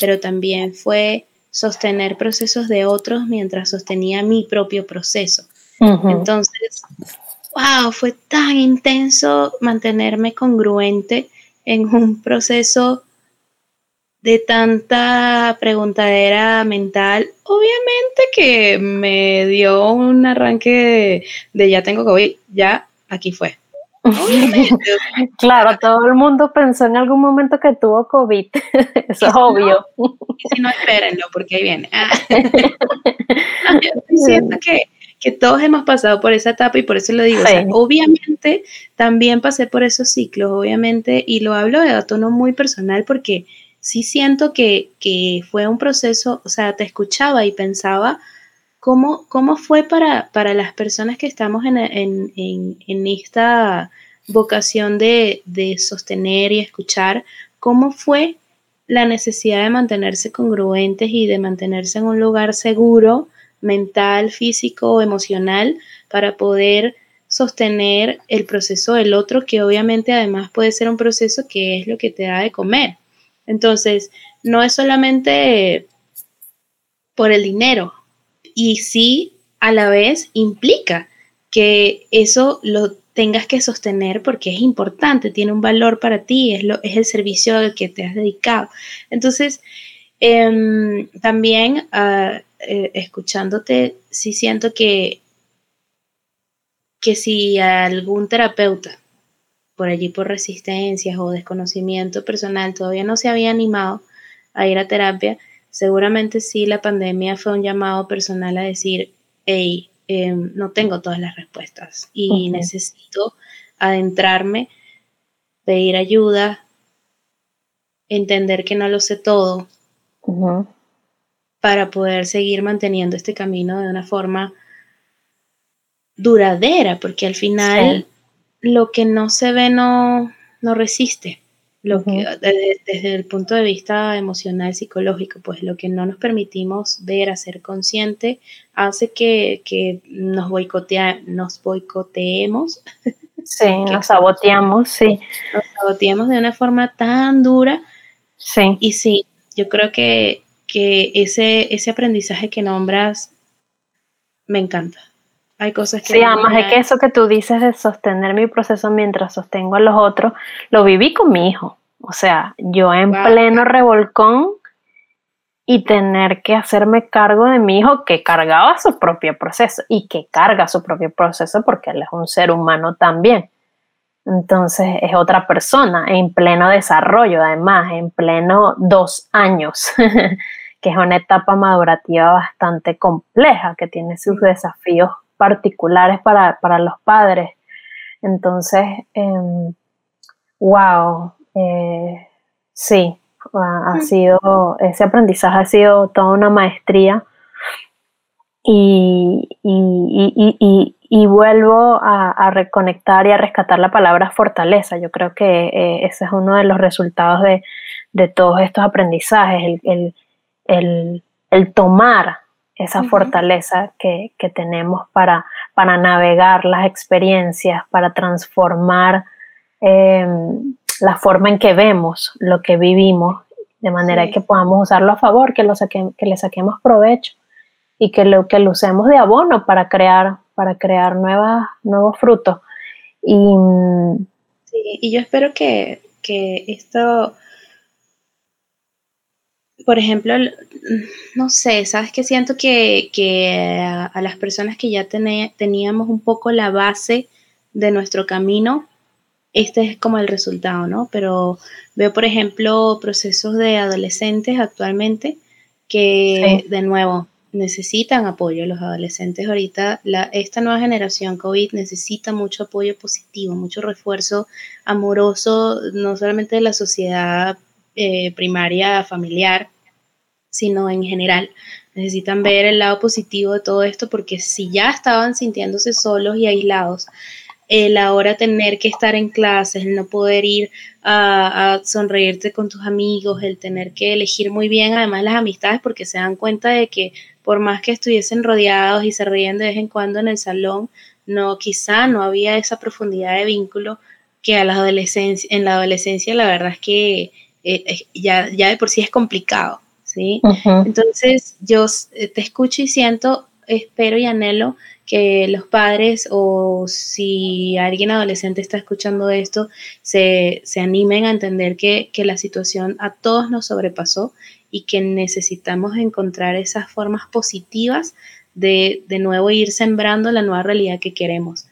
pero también fue sostener procesos de otros mientras sostenía mi propio proceso. Entonces, wow, fue tan intenso mantenerme congruente en un proceso de tanta preguntadera mental, obviamente que me dio un arranque de, ya tengo COVID, ya aquí fue. claro, todo el mundo pensó en algún momento que tuvo COVID, eso es obvio. si no, espérenlo, porque ahí viene. Ah. siento que, que, todos hemos pasado por esa etapa y por eso lo digo. obviamente también pasé por esos ciclos, obviamente, y lo hablo de tono muy personal porque sí siento que, fue un proceso, o sea, te escuchaba y pensaba cómo, cómo fue para, para las personas que estamos en, esta vocación de, de, sostener y escuchar, cómo fue la necesidad de mantenerse congruentes y de mantenerse en un lugar seguro, mental, físico, emocional, para poder sostener el proceso del otro, que obviamente además puede ser un proceso que es lo que te da de comer. Entonces, no es solamente por el dinero y sí a la vez implica que eso lo tengas que sostener porque es importante, tiene un valor para ti, es, lo, es el servicio al que te has dedicado. Entonces, em, también ah, eh, escuchándote, sí siento que, que si algún terapeuta por allí por resistencias o desconocimiento personal todavía no se había animado a ir a terapia, seguramente sí la pandemia fue un llamado personal a decir, hey, em, no tengo todas las respuestas y necesito adentrarme, pedir ayuda, entender que no lo sé todo, para poder seguir manteniendo este camino de una forma duradera, porque al final lo que no se ve no, no resiste. Lo que, desde, el punto de vista emocional, psicológico, pues lo que no nos permitimos ver, hacer consciente, hace que, nos, boicotea, nos boicoteemos. Sí, nos saboteamos, sí. Nos saboteamos de una forma tan dura. Sí. Y sí, yo creo que, que ese, ese aprendizaje que nombras me encanta. Hay cosas que... Sí, además de que eso que tú dices de sostener mi proceso mientras sostengo a los otros, lo viví con mi hijo. O sea, yo en pleno revolcón y tener que hacerme cargo de mi hijo que cargaba su propio proceso y que carga su propio proceso porque él es un ser humano también. Entonces es otra persona en pleno desarrollo, además, en pleno dos años, que es una etapa madurativa bastante compleja, que tiene sus desafíos particulares para, los padres. Entonces, wow, em, eh, sí, ha, sido, ese aprendizaje ha sido toda una maestría y, vuelvo a, reconectar y a rescatar la palabra fortaleza. Yo creo que eh, ese es uno de los resultados de, todos estos aprendizajes, el, el tomar esa fortaleza que, tenemos para, para, navegar las experiencias, para transformar em, la forma en que vemos lo que vivimos, de manera que podamos usarlo a favor, que, lo que le saquemos provecho y que lo, que lo usemos de abono para crear, para crear nuevas, nuevos frutos. Y, y yo espero que, que esto por ejemplo, no sé, ¿sabes qué? Siento que, a, las personas que ya teníamos un poco la base de nuestro camino, este es como el resultado, ¿no? Pero veo, por ejemplo, procesos de adolescentes actualmente que, de nuevo, necesitan apoyo. Los adolescentes ahorita, la, esta nueva generación COVID necesita mucho apoyo positivo, mucho refuerzo amoroso, no solamente de la sociedad eh, primaria familiar, sino en general. Necesitan ver el lado positivo de todo esto porque si ya estaban sintiéndose solos y aislados, el ahora tener que estar en clases, el no poder ir a, sonreírte con tus amigos, el tener que elegir muy bien además las amistades porque se dan cuenta de que por más que estuviesen rodeados y se ríen de vez en cuando en el salón, no, quizá no había esa profundidad de vínculo que a la adolescencia, en la adolescencia la verdad es que eh, ya, ya de por sí es complicado, ¿sí? Entonces yo eh, te escucho y siento, espero y anhelo que los padres o si alguien adolescente está escuchando esto, se, animen a entender que, la situación a todos nos sobrepasó y que necesitamos encontrar esas formas positivas de de nuevo ir sembrando la nueva realidad que queremos.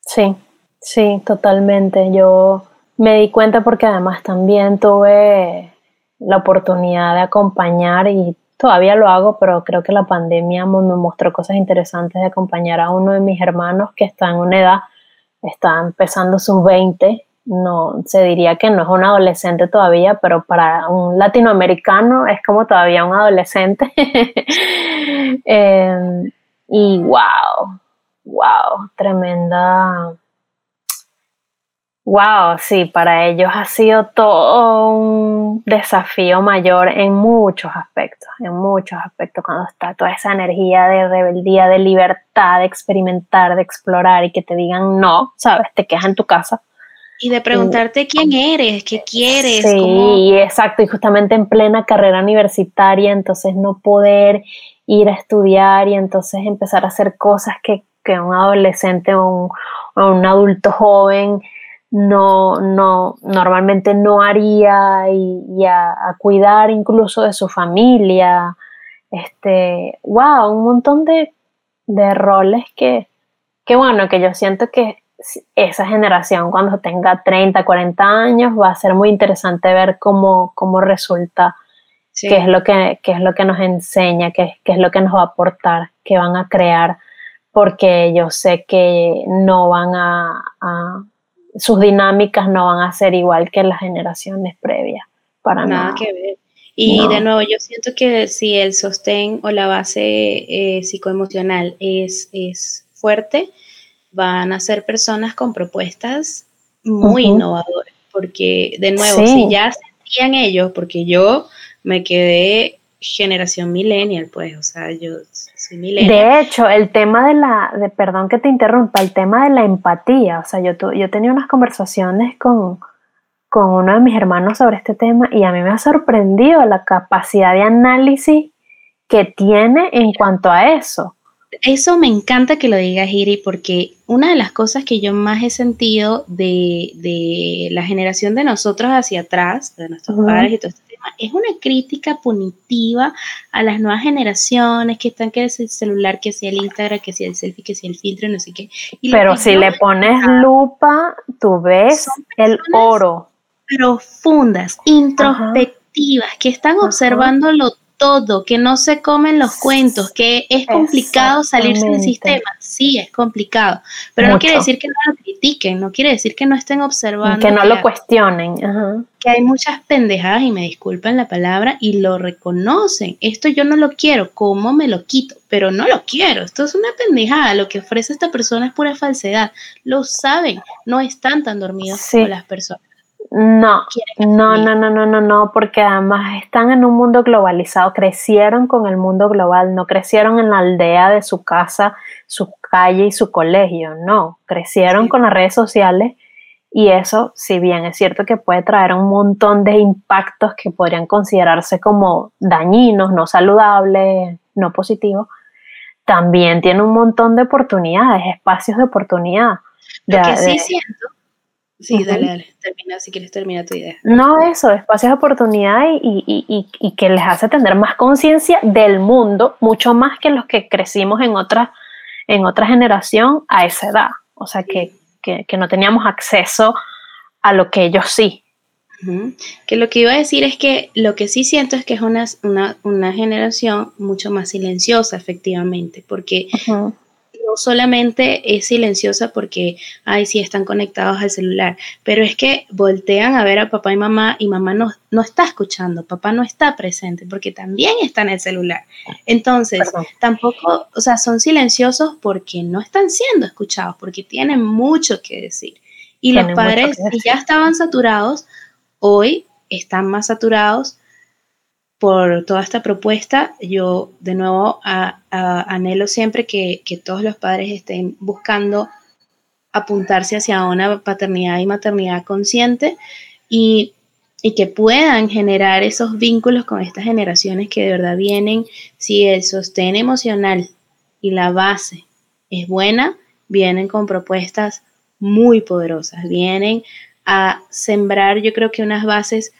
Sí, sí, totalmente. Yo me di cuenta porque además también tuve la oportunidad de acompañar y Todavía lo hago, pero creo que la pandemia me mostró cosas interesantes de acompañar a uno de mis hermanos que está en una edad, está empezando sus 20, no se diría que no es un adolescente todavía, pero para un latinoamericano es como todavía un adolescente. Em, y wow, wow, tremenda Wow, sí, para ellos ha sido todo un desafío mayor en muchos aspectos, en muchos aspectos, cuando está toda esa energía de rebeldía, de libertad, de experimentar, de explorar y que te digan no, ¿sabes? Te quedas en tu casa. Y de preguntarte quién eres, qué quieres. Sí, exacto, y justamente en plena carrera universitaria, entonces no poder ir a estudiar y entonces empezar a hacer cosas que, un adolescente o un, o un adulto joven no, no, normalmente no haría y, a, cuidar incluso de su familia. Este, wow, un montón de, roles que, que, bueno, que yo siento que esa generación cuando tenga 30, 40 años va a ser muy interesante ver cómo, cómo resulta, qué, es lo que, es lo que nos enseña, qué, qué es lo que nos va a aportar, qué van a crear, porque yo sé que no van a sus dinámicas no van a ser igual que las generaciones previas, para nada. que ver. Y de nuevo, yo siento que si el sostén o la base eh, psicoemocional es, es fuerte, van a ser personas con propuestas muy innovadoras, porque de nuevo, si ya sentían ellos, porque yo me quedé generación millennial, pues, o sea, yo soy millennial. De hecho, el tema de la, de, perdón que te interrumpa, el tema de la empatía, o sea, yo, yo tenía unas conversaciones con, con uno de mis hermanos sobre este tema y a mí me ha sorprendido la capacidad de análisis que tiene en cuanto a eso. Eso me encanta que lo digas, Iri, porque una de las cosas que yo más he sentido de, de la generación de nosotros hacia atrás, de nuestros padres y todo este es una crítica punitiva a las nuevas generaciones que están que es el celular, que sea el Instagram, que sea el selfie, que sea el filtro, no sé qué. Pero si le pones lupa, tú ves el oro. Profundas, introspectivas, que están observando lo todo, que no se comen los cuentos, que es complicado salirse del sistema. Sí, es complicado, pero no quiere decir que no lo critiquen, no quiere decir que no estén observando. Que no lo cuestionen. Que hay muchas pendejadas, y me disculpan la palabra, y lo reconocen. Esto yo no lo quiero, ¿cómo me lo quito? Pero no lo quiero, esto es una pendejada, lo que ofrece esta persona es pura falsedad. Lo saben, no están tan dormidos como las personas. No, no, no, no, no, no, no, porque además están en un mundo globalizado, crecieron con el mundo global, no crecieron en la aldea de su casa, su calle y su colegio, no, crecieron con las redes sociales y eso, si bien es cierto que puede traer un montón de impactos que podrían considerarse como dañinos, no saludables, no positivos, también tiene un montón de oportunidades, espacios de oportunidad. Lo que sí siento Sí, dale, dale, termina, si quieres termina tu idea. No, eso, espacios de oportunidad y, que les hace tener más conciencia del mundo, mucho más que los que crecimos en otra, en otra generación a esa edad. O sea, que, no teníamos acceso a lo que ellos sí. Que lo que iba a decir es que lo que sí siento es que es una, una, generación mucho más silenciosa, efectivamente, porque no solamente es silenciosa porque, ay, sí, están conectados al celular, pero es que voltean a ver a papá y mamá y mamá no, no está escuchando, papá no está presente porque también está en el celular. Entonces, tampoco, o sea, son silenciosos porque no están siendo escuchados, porque tienen mucho que decir. Y los padres, si ya estaban saturados, hoy están más saturados por toda esta propuesta. Yo de nuevo anhelo siempre que, todos los padres estén buscando apuntarse hacia una paternidad y maternidad consciente y, y, que puedan generar esos vínculos con estas generaciones que de verdad vienen, si el sostén emocional y la base es buena, vienen con propuestas muy poderosas, vienen a sembrar yo creo que unas bases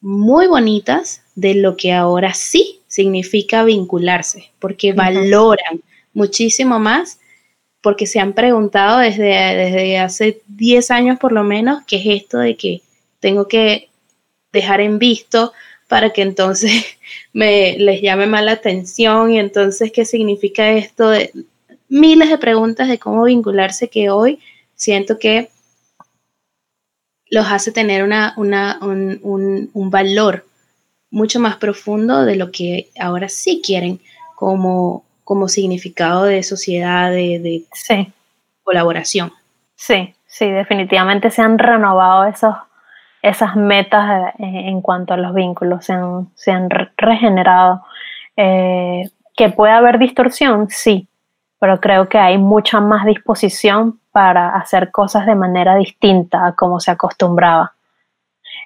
muy bonitas de lo que ahora sí significa vincularse, porque valoran muchísimo más, porque se han preguntado desde, desde hace 10 años por lo menos, qué es esto de que tengo que dejar en visto para que entonces me les llame más la atención y entonces qué significa esto de miles de preguntas de cómo vincularse que hoy siento que los hace tener una, un, valor mucho más profundo de lo que ahora sí quieren como, como significado de sociedad, de, colaboración. Sí, sí, definitivamente se han renovado esos, esas metas en cuanto a los vínculos, se han, se han regenerado. Eh, que puede haber distorsión, sí, pero creo que hay mucha más disposición para hacer cosas de manera distinta a como se acostumbraba.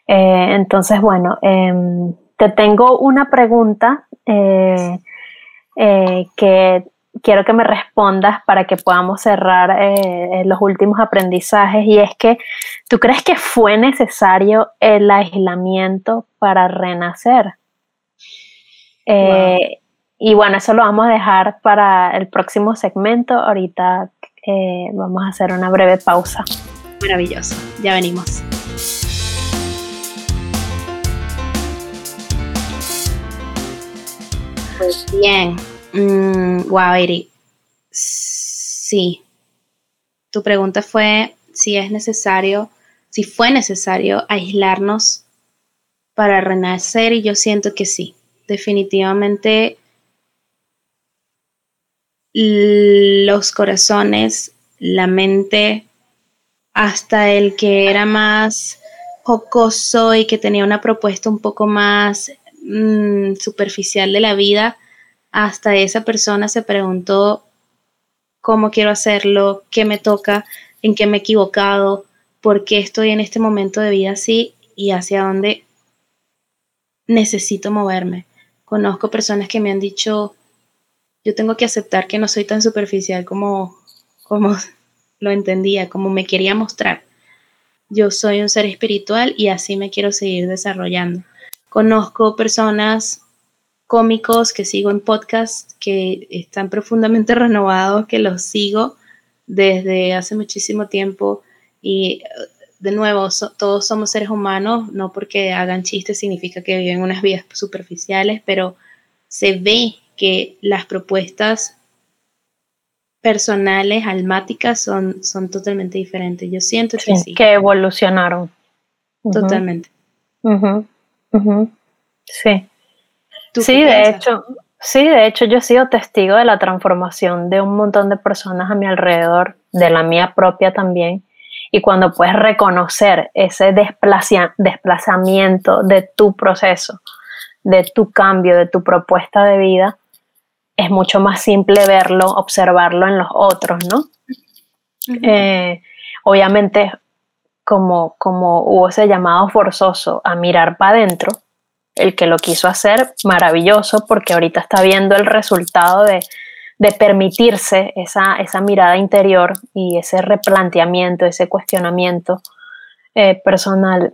Eh, entonces, bueno, em, te tengo una pregunta eh, eh, que quiero que me respondas para que podamos cerrar los últimos aprendizajes y es que, ¿tú crees que fue necesario el aislamiento para renacer? Y bueno, eso lo vamos a dejar para el próximo segmento. Ahorita eh, vamos a hacer una breve pausa. Maravilloso, ya venimos. Pues bien, mm, wow, Eri. Sí, tu pregunta fue si es necesario, si fue necesario aislarnos para renacer y yo siento que sí, definitivamente los corazones, la mente, hasta el que era más jocoso y que tenía una propuesta un poco más mm, superficial de la vida, hasta esa persona se preguntó cómo quiero hacerlo, qué me toca, en qué me he equivocado, por qué estoy en este momento de vida así y hacia dónde necesito moverme. Conozco personas que me han dicho, yo tengo que aceptar que no soy tan superficial como, como lo entendía, como me quería mostrar. Yo soy un ser espiritual y así me quiero seguir desarrollando. Conozco personas cómicos que sigo en podcast que están profundamente renovados, que los sigo desde hace muchísimo tiempo y de nuevo, todos somos seres humanos, no porque hagan chistes significa que viven unas vidas superficiales, pero se ve que las propuestas personales, almáticas, son, son totalmente diferentes. Yo siento que sí. Que evolucionaron. Totalmente. Sí. Sí, de hecho, sí, de hecho yo he sido testigo de la transformación de un montón de personas a mi alrededor, de la mía propia también. Y cuando puedes reconocer ese desplazamiento de tu proceso, de tu cambio, de tu propuesta de vida, es mucho más simple verlo, observarlo en los otros, ¿no? Eh, obviamente, como, como hubo ese llamado forzoso a mirar para adentro, el que lo quiso hacer, maravilloso, porque ahorita está viendo el resultado de, permitirse esa, esa, mirada interior y ese replanteamiento, ese cuestionamiento eh, personal.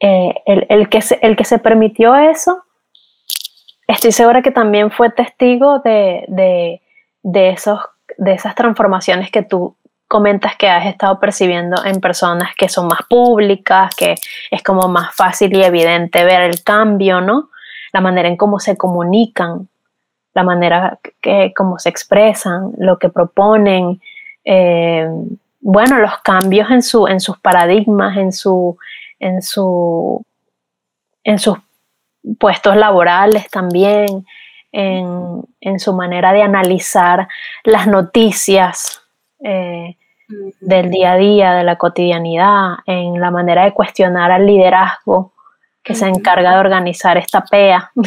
Eh, el, que el que se permitió eso estoy segura que también fue testigo de, esos, de esas transformaciones que tú comentas que has estado percibiendo en personas que son más públicas, que es como más fácil y evidente ver el cambio, ¿no? La manera en cómo se comunican, la manera que cómo se expresan, lo que proponen, eh, bueno, los cambios en, su, en sus paradigmas, en, su, en, su, en sus puestos laborales también, en, su manera de analizar las noticias eh, del día a día, de la cotidianidad, en la manera de cuestionar al liderazgo que se encarga de organizar esta PEA.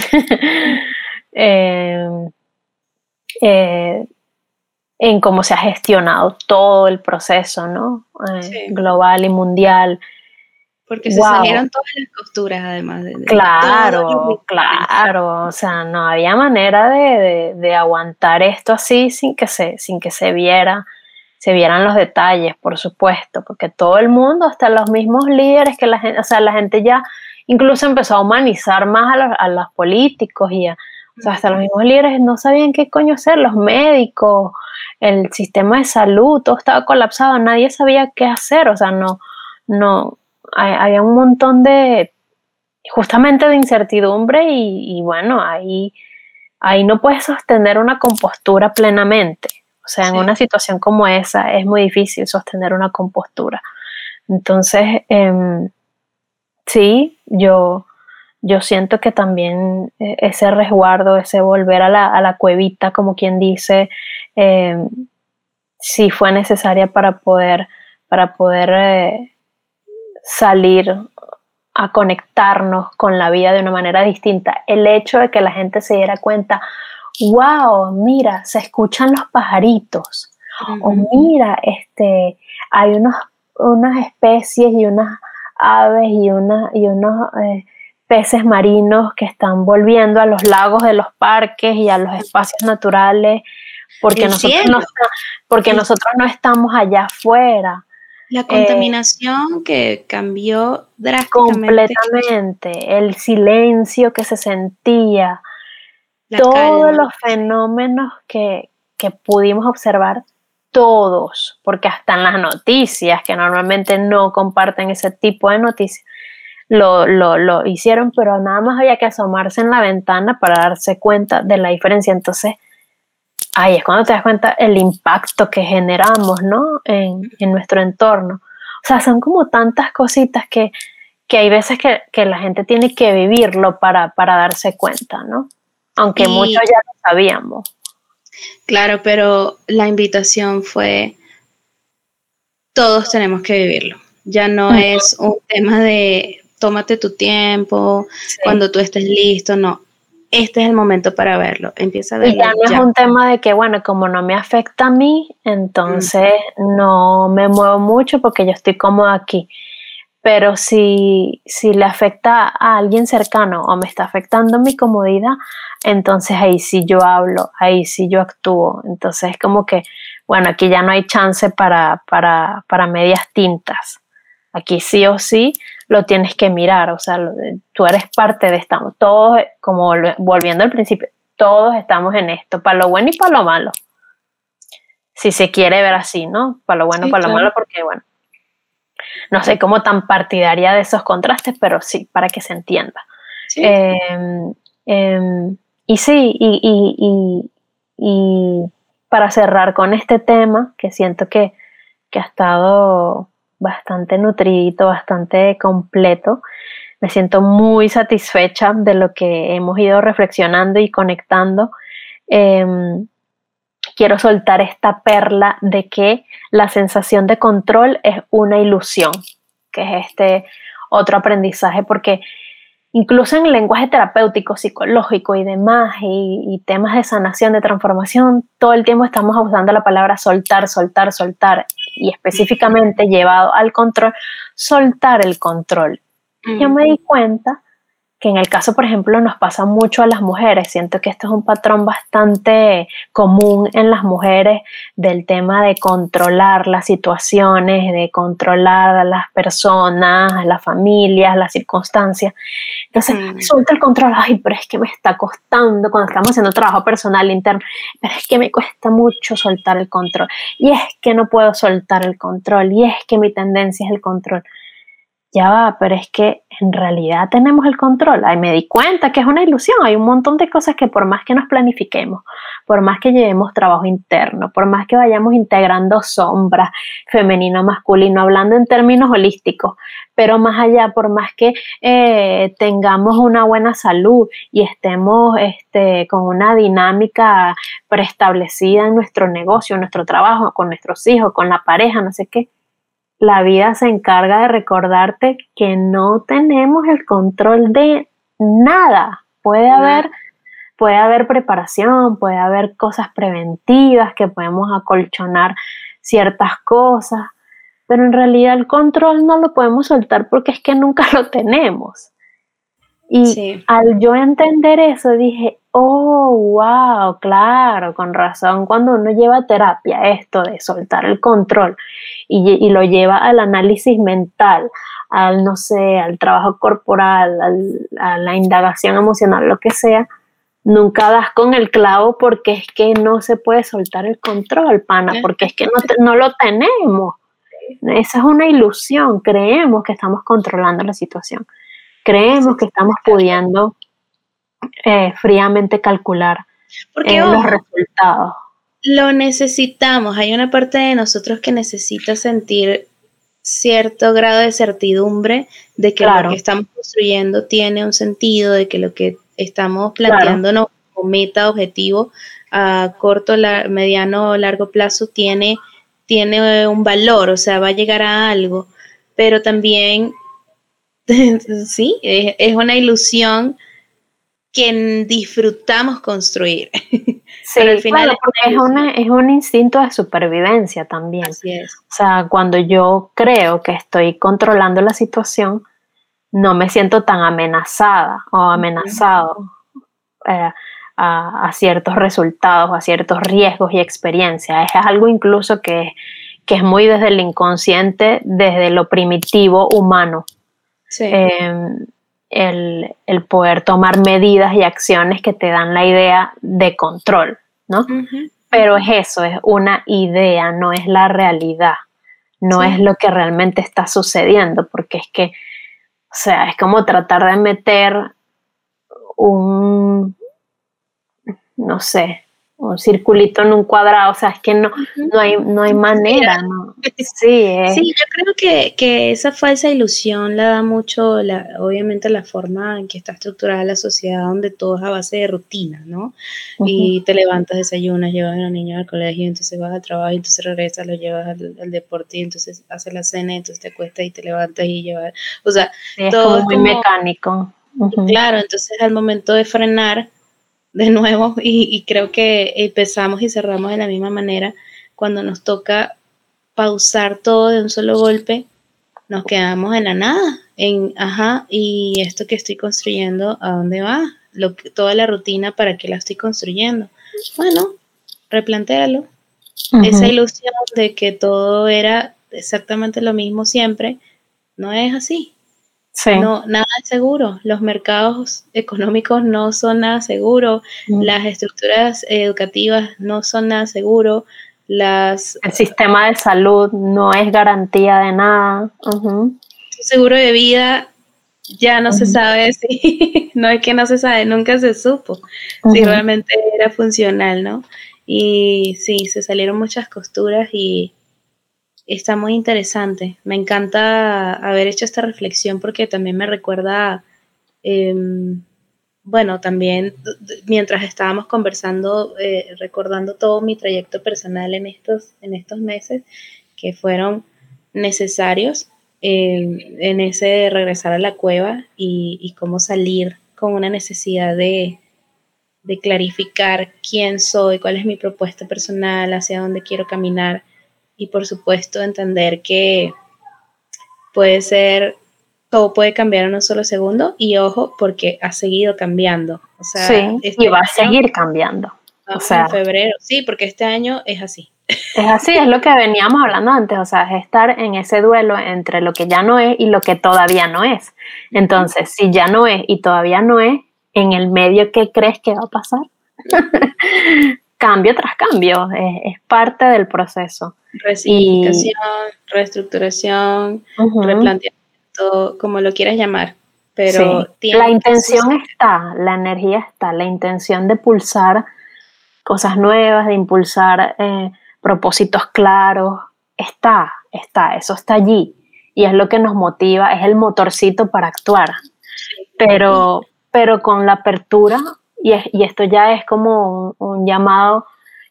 Eh, eh, en cómo se ha gestionado todo el proceso, ¿no? Global y mundial. Porque se salieron todas las costuras, además. De, claro, claro. O sea, no había manera de, aguantar esto así sin que se, sin que se viera, se vieran los detalles, por supuesto, porque todo el mundo, hasta los mismos líderes que la gente, o sea, la gente ya incluso empezó a humanizar más a los, políticos y o sea, hasta los mismos líderes no sabían qué coño hacer, los médicos, el sistema de salud, todo estaba colapsado, nadie sabía qué hacer, o sea, no, no, había un montón de, justamente de incertidumbre y, bueno, ahí, ahí no puedes sostener una compostura plenamente. O sea, en una situación como esa es muy difícil sostener una compostura. Entonces, em, sí, yo, yo siento que también e, ese resguardo, ese volver a la, cuevita, como quien dice, em, sí fue necesaria para poder, para poder eh, salir a conectarnos con la vida de una manera distinta. El hecho de que la gente se diera cuenta, wow, mira, se escuchan los pajaritos, o mira, este, hay unos, unas especies y unas aves y, una, y unos eh, peces marinos que están volviendo a los lagos de los parques y a los espacios naturales, porque, nosotros no, porque nosotros no estamos allá afuera. La contaminación que cambió drásticamente. Completamente. El silencio que se sentía. Todos los fenómenos que, pudimos observar, todos, porque hasta en las noticias, que normalmente no comparten ese tipo de noticias, lo, lo, lo hicieron, pero nada más había que asomarse en la ventana para darse cuenta de la diferencia. Entonces, ahí es cuando te das cuenta el impacto que generamos, ¿no? En, nuestro entorno. O sea, son como tantas cositas que, hay veces que, la gente tiene que vivirlo para, darse cuenta, ¿no? Aunque muchos ya lo sabíamos. Claro, pero la invitación fue, todos tenemos que vivirlo. Ya no es un tema de tómate tu tiempo, cuando tú estés listo, no este es el momento para verlo. Empieza a verlo. Y ya no es un tema de que, bueno, como no me afecta a mí, entonces no me muevo mucho porque yo estoy cómoda aquí. Pero si, si le afecta a alguien cercano o me está afectando mi comodidad, entonces ahí sí yo hablo, ahí sí yo actúo. Entonces es como que, bueno, aquí ya no hay chance para, para, para medias tintas. Aquí sí o sí lo tienes que mirar, o sea, tú eres parte de esto, todos, como volviendo al principio, todos estamos en esto, para lo bueno y para lo malo. Si se quiere ver así, ¿no? Para lo bueno y para lo malo, porque bueno, no sé cómo tan partidaria de esos contrastes, pero sí, para que se entienda. Em, em, y sí, y, para cerrar con este tema, que siento que, que ha estado bastante nutridito, bastante completo. Me siento muy satisfecha de lo que hemos ido reflexionando y conectando. Em, quiero soltar esta perla de que la sensación de control es una ilusión, que es este otro aprendizaje, porque incluso en lenguaje terapéutico, psicológico y demás, y, temas de sanación, de transformación, todo el tiempo estamos usando la palabra soltar, soltar, soltar, y específicamente llevado al control, soltar el control. Yo me di cuenta que en el caso, por ejemplo, nos pasa mucho a las mujeres. Siento que esto es un patrón bastante común en las mujeres del tema de controlar las situaciones, de controlar a las personas, a las familias, las circunstancias. Entonces, mm. suelta el control. Ay, pero es que me está costando cuando estamos haciendo trabajo personal interno, pero es que me cuesta mucho soltar el control. Y es que no puedo soltar el control. Y es que mi tendencia es el control ya va, pero es que en realidad tenemos el control. Ahí me di cuenta que es una ilusión. Hay un montón de cosas que por más que nos planifiquemos, por más que llevemos trabajo interno, por más que vayamos integrando sombras, femenino, masculino, hablando en términos holísticos, pero más allá, por más que eh, tengamos una buena salud y estemos este, con una dinámica preestablecida en nuestro negocio, en nuestro trabajo, con nuestros hijos, con la pareja, no sé qué, la vida se encarga de recordarte que no tenemos el control de nada. Puede haber, puede haber preparación, puede haber cosas preventivas que podemos acolchonar ciertas cosas, pero en realidad el control no lo podemos soltar porque es que nunca lo tenemos. Y al yo entender eso dije, Oh, wow, claro, con razón. Cuando uno lleva terapia, esto de soltar el control y, lo lleva al análisis mental, al, no sé, al trabajo corporal, a la indagación emocional, lo que sea, nunca das con el clavo porque es que no se puede soltar el control, pana, porque es que no, no lo tenemos. Esa es una ilusión. Creemos que estamos controlando la situación. Creemos que estamos pudiendo eh, fríamente calcular Porque, eh, los resultados. Lo necesitamos. Hay una parte de nosotros que necesita sentir cierto grado de certidumbre de que lo que estamos construyendo tiene un sentido, de que lo que estamos planteándonos como meta, objetivo a corto, mediano o largo plazo tiene, tiene un valor, o sea, va a llegar a algo, pero también, sí, es una ilusión que disfrutamos construir. Sí, al final porque es, un instinto de supervivencia también. Así es. O sea, cuando yo creo que estoy controlando la situación, no me siento tan amenazada o amenazado eh, a, ciertos resultados, a ciertos riesgos y experiencias. Es algo incluso que, que es muy desde el inconsciente, desde lo primitivo humano. Sí. Em, el, poder tomar medidas y acciones que te dan la idea de control, ¿no? Pero es eso, es una idea, no es la realidad, no es lo que realmente está sucediendo, porque es que, o sea, es como tratar de meter un, no sé, un circulito en un cuadrado, o sea, es que no, no, hay, no hay manera, ¿no? Sí, sí, yo creo que, que, esa falsa ilusión la da mucho, la, obviamente, la forma en que está estructurada la sociedad, donde todo es a base de rutina, ¿no? Y te levantas, desayunas, llevas a los niños al colegio, entonces vas al trabajo, entonces regresas, lo llevas al, deporte, y entonces haces la cena, entonces te acuestas y te levantas y llevas, o sea, todo es muy mecánico. Claro, entonces al momento de frenar, de nuevo y, creo que empezamos y cerramos de la misma manera. Cuando nos toca pausar todo de un solo golpe, nos quedamos en la nada, en, ajá, y esto que estoy construyendo, ¿a dónde va? Lo que, toda la rutina, ¿para qué la estoy construyendo? Bueno, replantéalo. Esa ilusión de que todo era exactamente lo mismo siempre, no es así. No, nada es seguro. Los mercados económicos no son nada seguro. Mm. Las estructuras educativas no son nada seguro. Las, El sistema de salud no es garantía de nada. seguro de vida ya no se sabe si, no es que no se sabe, nunca se supo si realmente era funcional, ¿no? Y sí, se salieron muchas costuras y está muy interesante. Me encanta haber hecho esta reflexión porque también me recuerda, em, bueno, también mientras estábamos conversando, eh, recordando todo mi trayecto personal en estos, en estos meses que fueron necesarios em, en ese regresar a la cueva y, cómo salir con una necesidad de, de clarificar quién soy, cuál es mi propuesta personal, hacia dónde quiero caminar y por supuesto entender que puede ser todo puede cambiar en un solo segundo y ojo porque ha seguido cambiando. O sea, sí, este y va a seguir cambiando. O sea, en febrero, sí, porque este año es así. Es así, es lo que veníamos hablando antes, o sea, es estar en ese duelo entre lo que ya no es y lo que todavía no es. Entonces, si ya no es y todavía no es, en el medio, ¿qué crees que va a pasar? cambio tras cambio, es, parte del proceso. Resignificación, reestructuración, replanteamiento, como lo quieras llamar. Pero la intención está, la energía está, la intención de pulsar cosas nuevas, de impulsar eh, propósitos claros, está, está, eso está allí y es lo que nos motiva, es el motorcito para actuar. Pero, pero con la apertura, y, y esto ya es como un, llamado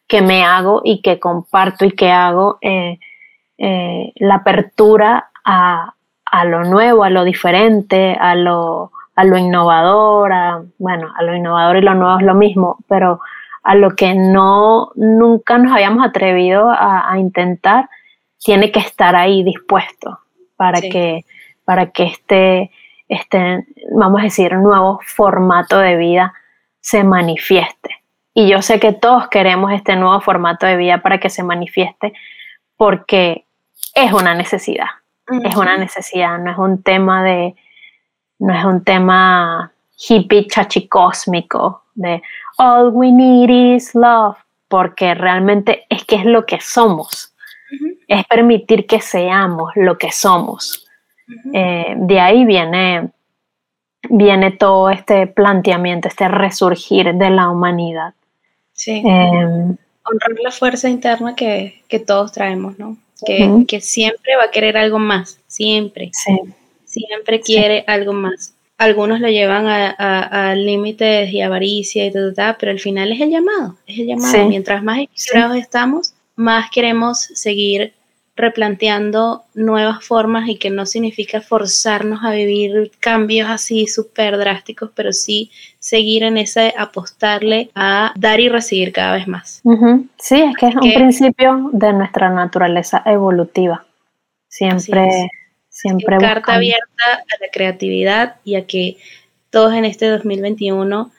que me hago y que comparto y que hago, eh, eh, la apertura a, a, lo nuevo, a lo diferente, a lo, a lo innovador, bueno, a lo innovador y lo nuevo es lo mismo, pero a lo que no nunca nos habíamos atrevido a, intentar, tiene que estar ahí dispuesto para que para que este, este, vamos a decir, nuevo formato de vida se manifieste. Y yo sé que todos queremos este nuevo formato de vida para que se manifieste porque es una necesidad. Es una necesidad, no es un tema de, no es un tema hippie chachicósmico de all we need is love, porque realmente es que es lo que somos, es permitir que seamos lo que somos. Eh, de ahí viene, viene todo este planteamiento, este resurgir de la humanidad. Sí. Em, Honrar la fuerza interna que, todos traemos, ¿no? Que, siempre va a querer algo más, siempre. Sí. Siempre quiere algo más algunos lo llevan a, límites y avaricia y todo, pero al final es el llamado, es el llamado. Mientras más inspirados estamos, más queremos seguir replanteando nuevas formas y que no significa forzarnos a vivir cambios así súper drásticos, pero sí seguir en ese apostarle a dar y recibir cada vez más. Sí, es que es un principio de nuestra naturaleza evolutiva. Siempre Siempre carta abierta a la creatividad y a que todos en este 2021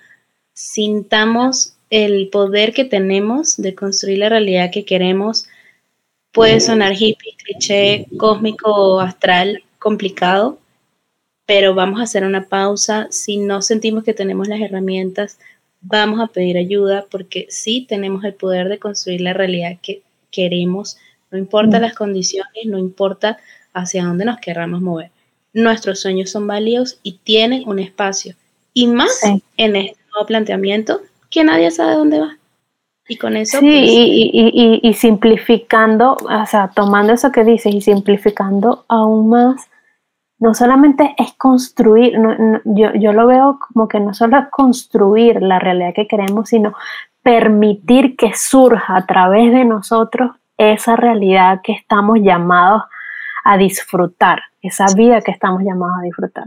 sintamos el poder que tenemos de construir la realidad que queremos. Puede sonar hippie, cliché, cósmico o astral, complicado, pero vamos a hacer una pausa. Si no sentimos que tenemos las herramientas, vamos a pedir ayuda porque sí tenemos el poder de construir la realidad que queremos. No importa mm. las condiciones, no importa hacia dónde nos querramos mover. Nuestros sueños son válidos y tienen un espacio. Y más en este nuevo planteamiento que nadie sabe dónde va. Y con eso... Sí, pues, y, simplificando, o sea, tomando eso que dices y simplificando aún más, no solamente es construir, yo, yo lo veo como que no solo es construir la realidad que queremos, sino permitir que surja a través de nosotros esa realidad que estamos llamados a disfrutar, esa vida que estamos llamados a disfrutar.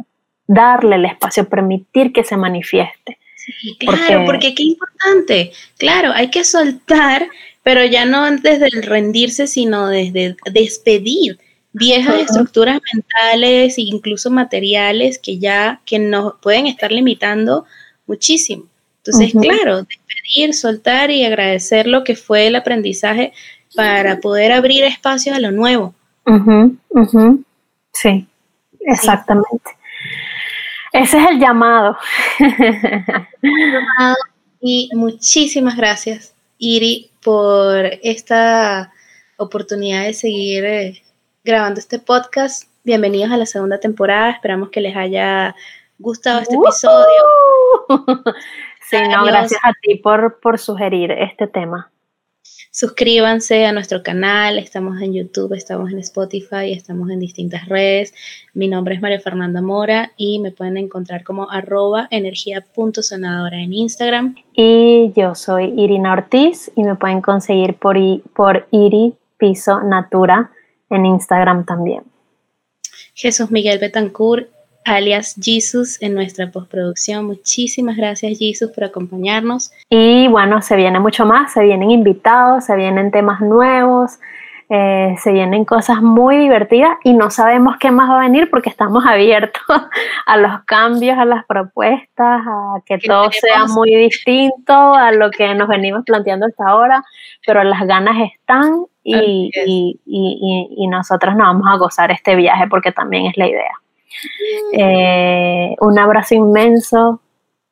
Darle el espacio, permitir que se manifieste. Claro, porque, qué importante. Claro, hay que soltar, pero ya no desde el rendirse, sino desde despedir viejas estructuras mentales e incluso materiales que ya que nos pueden estar limitando muchísimo. Entonces, claro, despedir, soltar y agradecer lo que fue el aprendizaje para poder abrir espacio a lo nuevo. Sí, exactamente. Ese es el llamado. y muchísimas gracias, Iri, por esta oportunidad de seguir eh, grabando este podcast. Bienvenidos a la segunda temporada. Esperamos que les haya gustado este episodio. sí, no, gracias a ti por, por sugerir este tema. Suscríbanse a nuestro canal, estamos en YouTube, estamos en Spotify, estamos en distintas redes. Mi nombre es María Fernanda Mora y me pueden encontrar como arroba energía.sonadora en Instagram. Y yo soy Irina Ortiz y me pueden conseguir por, por Iri Piso Natura en Instagram también. Jesús Miguel Betancourt alias Jesus en nuestra postproducción. Muchísimas gracias Jesus por acompañarnos. Y bueno, se viene mucho más, se vienen invitados, se vienen temas nuevos, eh, se vienen cosas muy divertidas y no sabemos qué más va a venir porque estamos abiertos a los cambios, a las propuestas, a que todo sea muy distinto a lo que nos venimos planteando hasta ahora, pero las ganas están y, y, nosotros nos vamos a gozar este viaje porque también es la idea. Eh, un abrazo inmenso,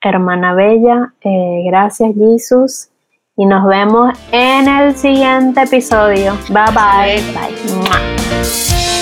hermana bella. Eh, gracias, Jesús y nos vemos en el siguiente episodio. Bye bye. Bye.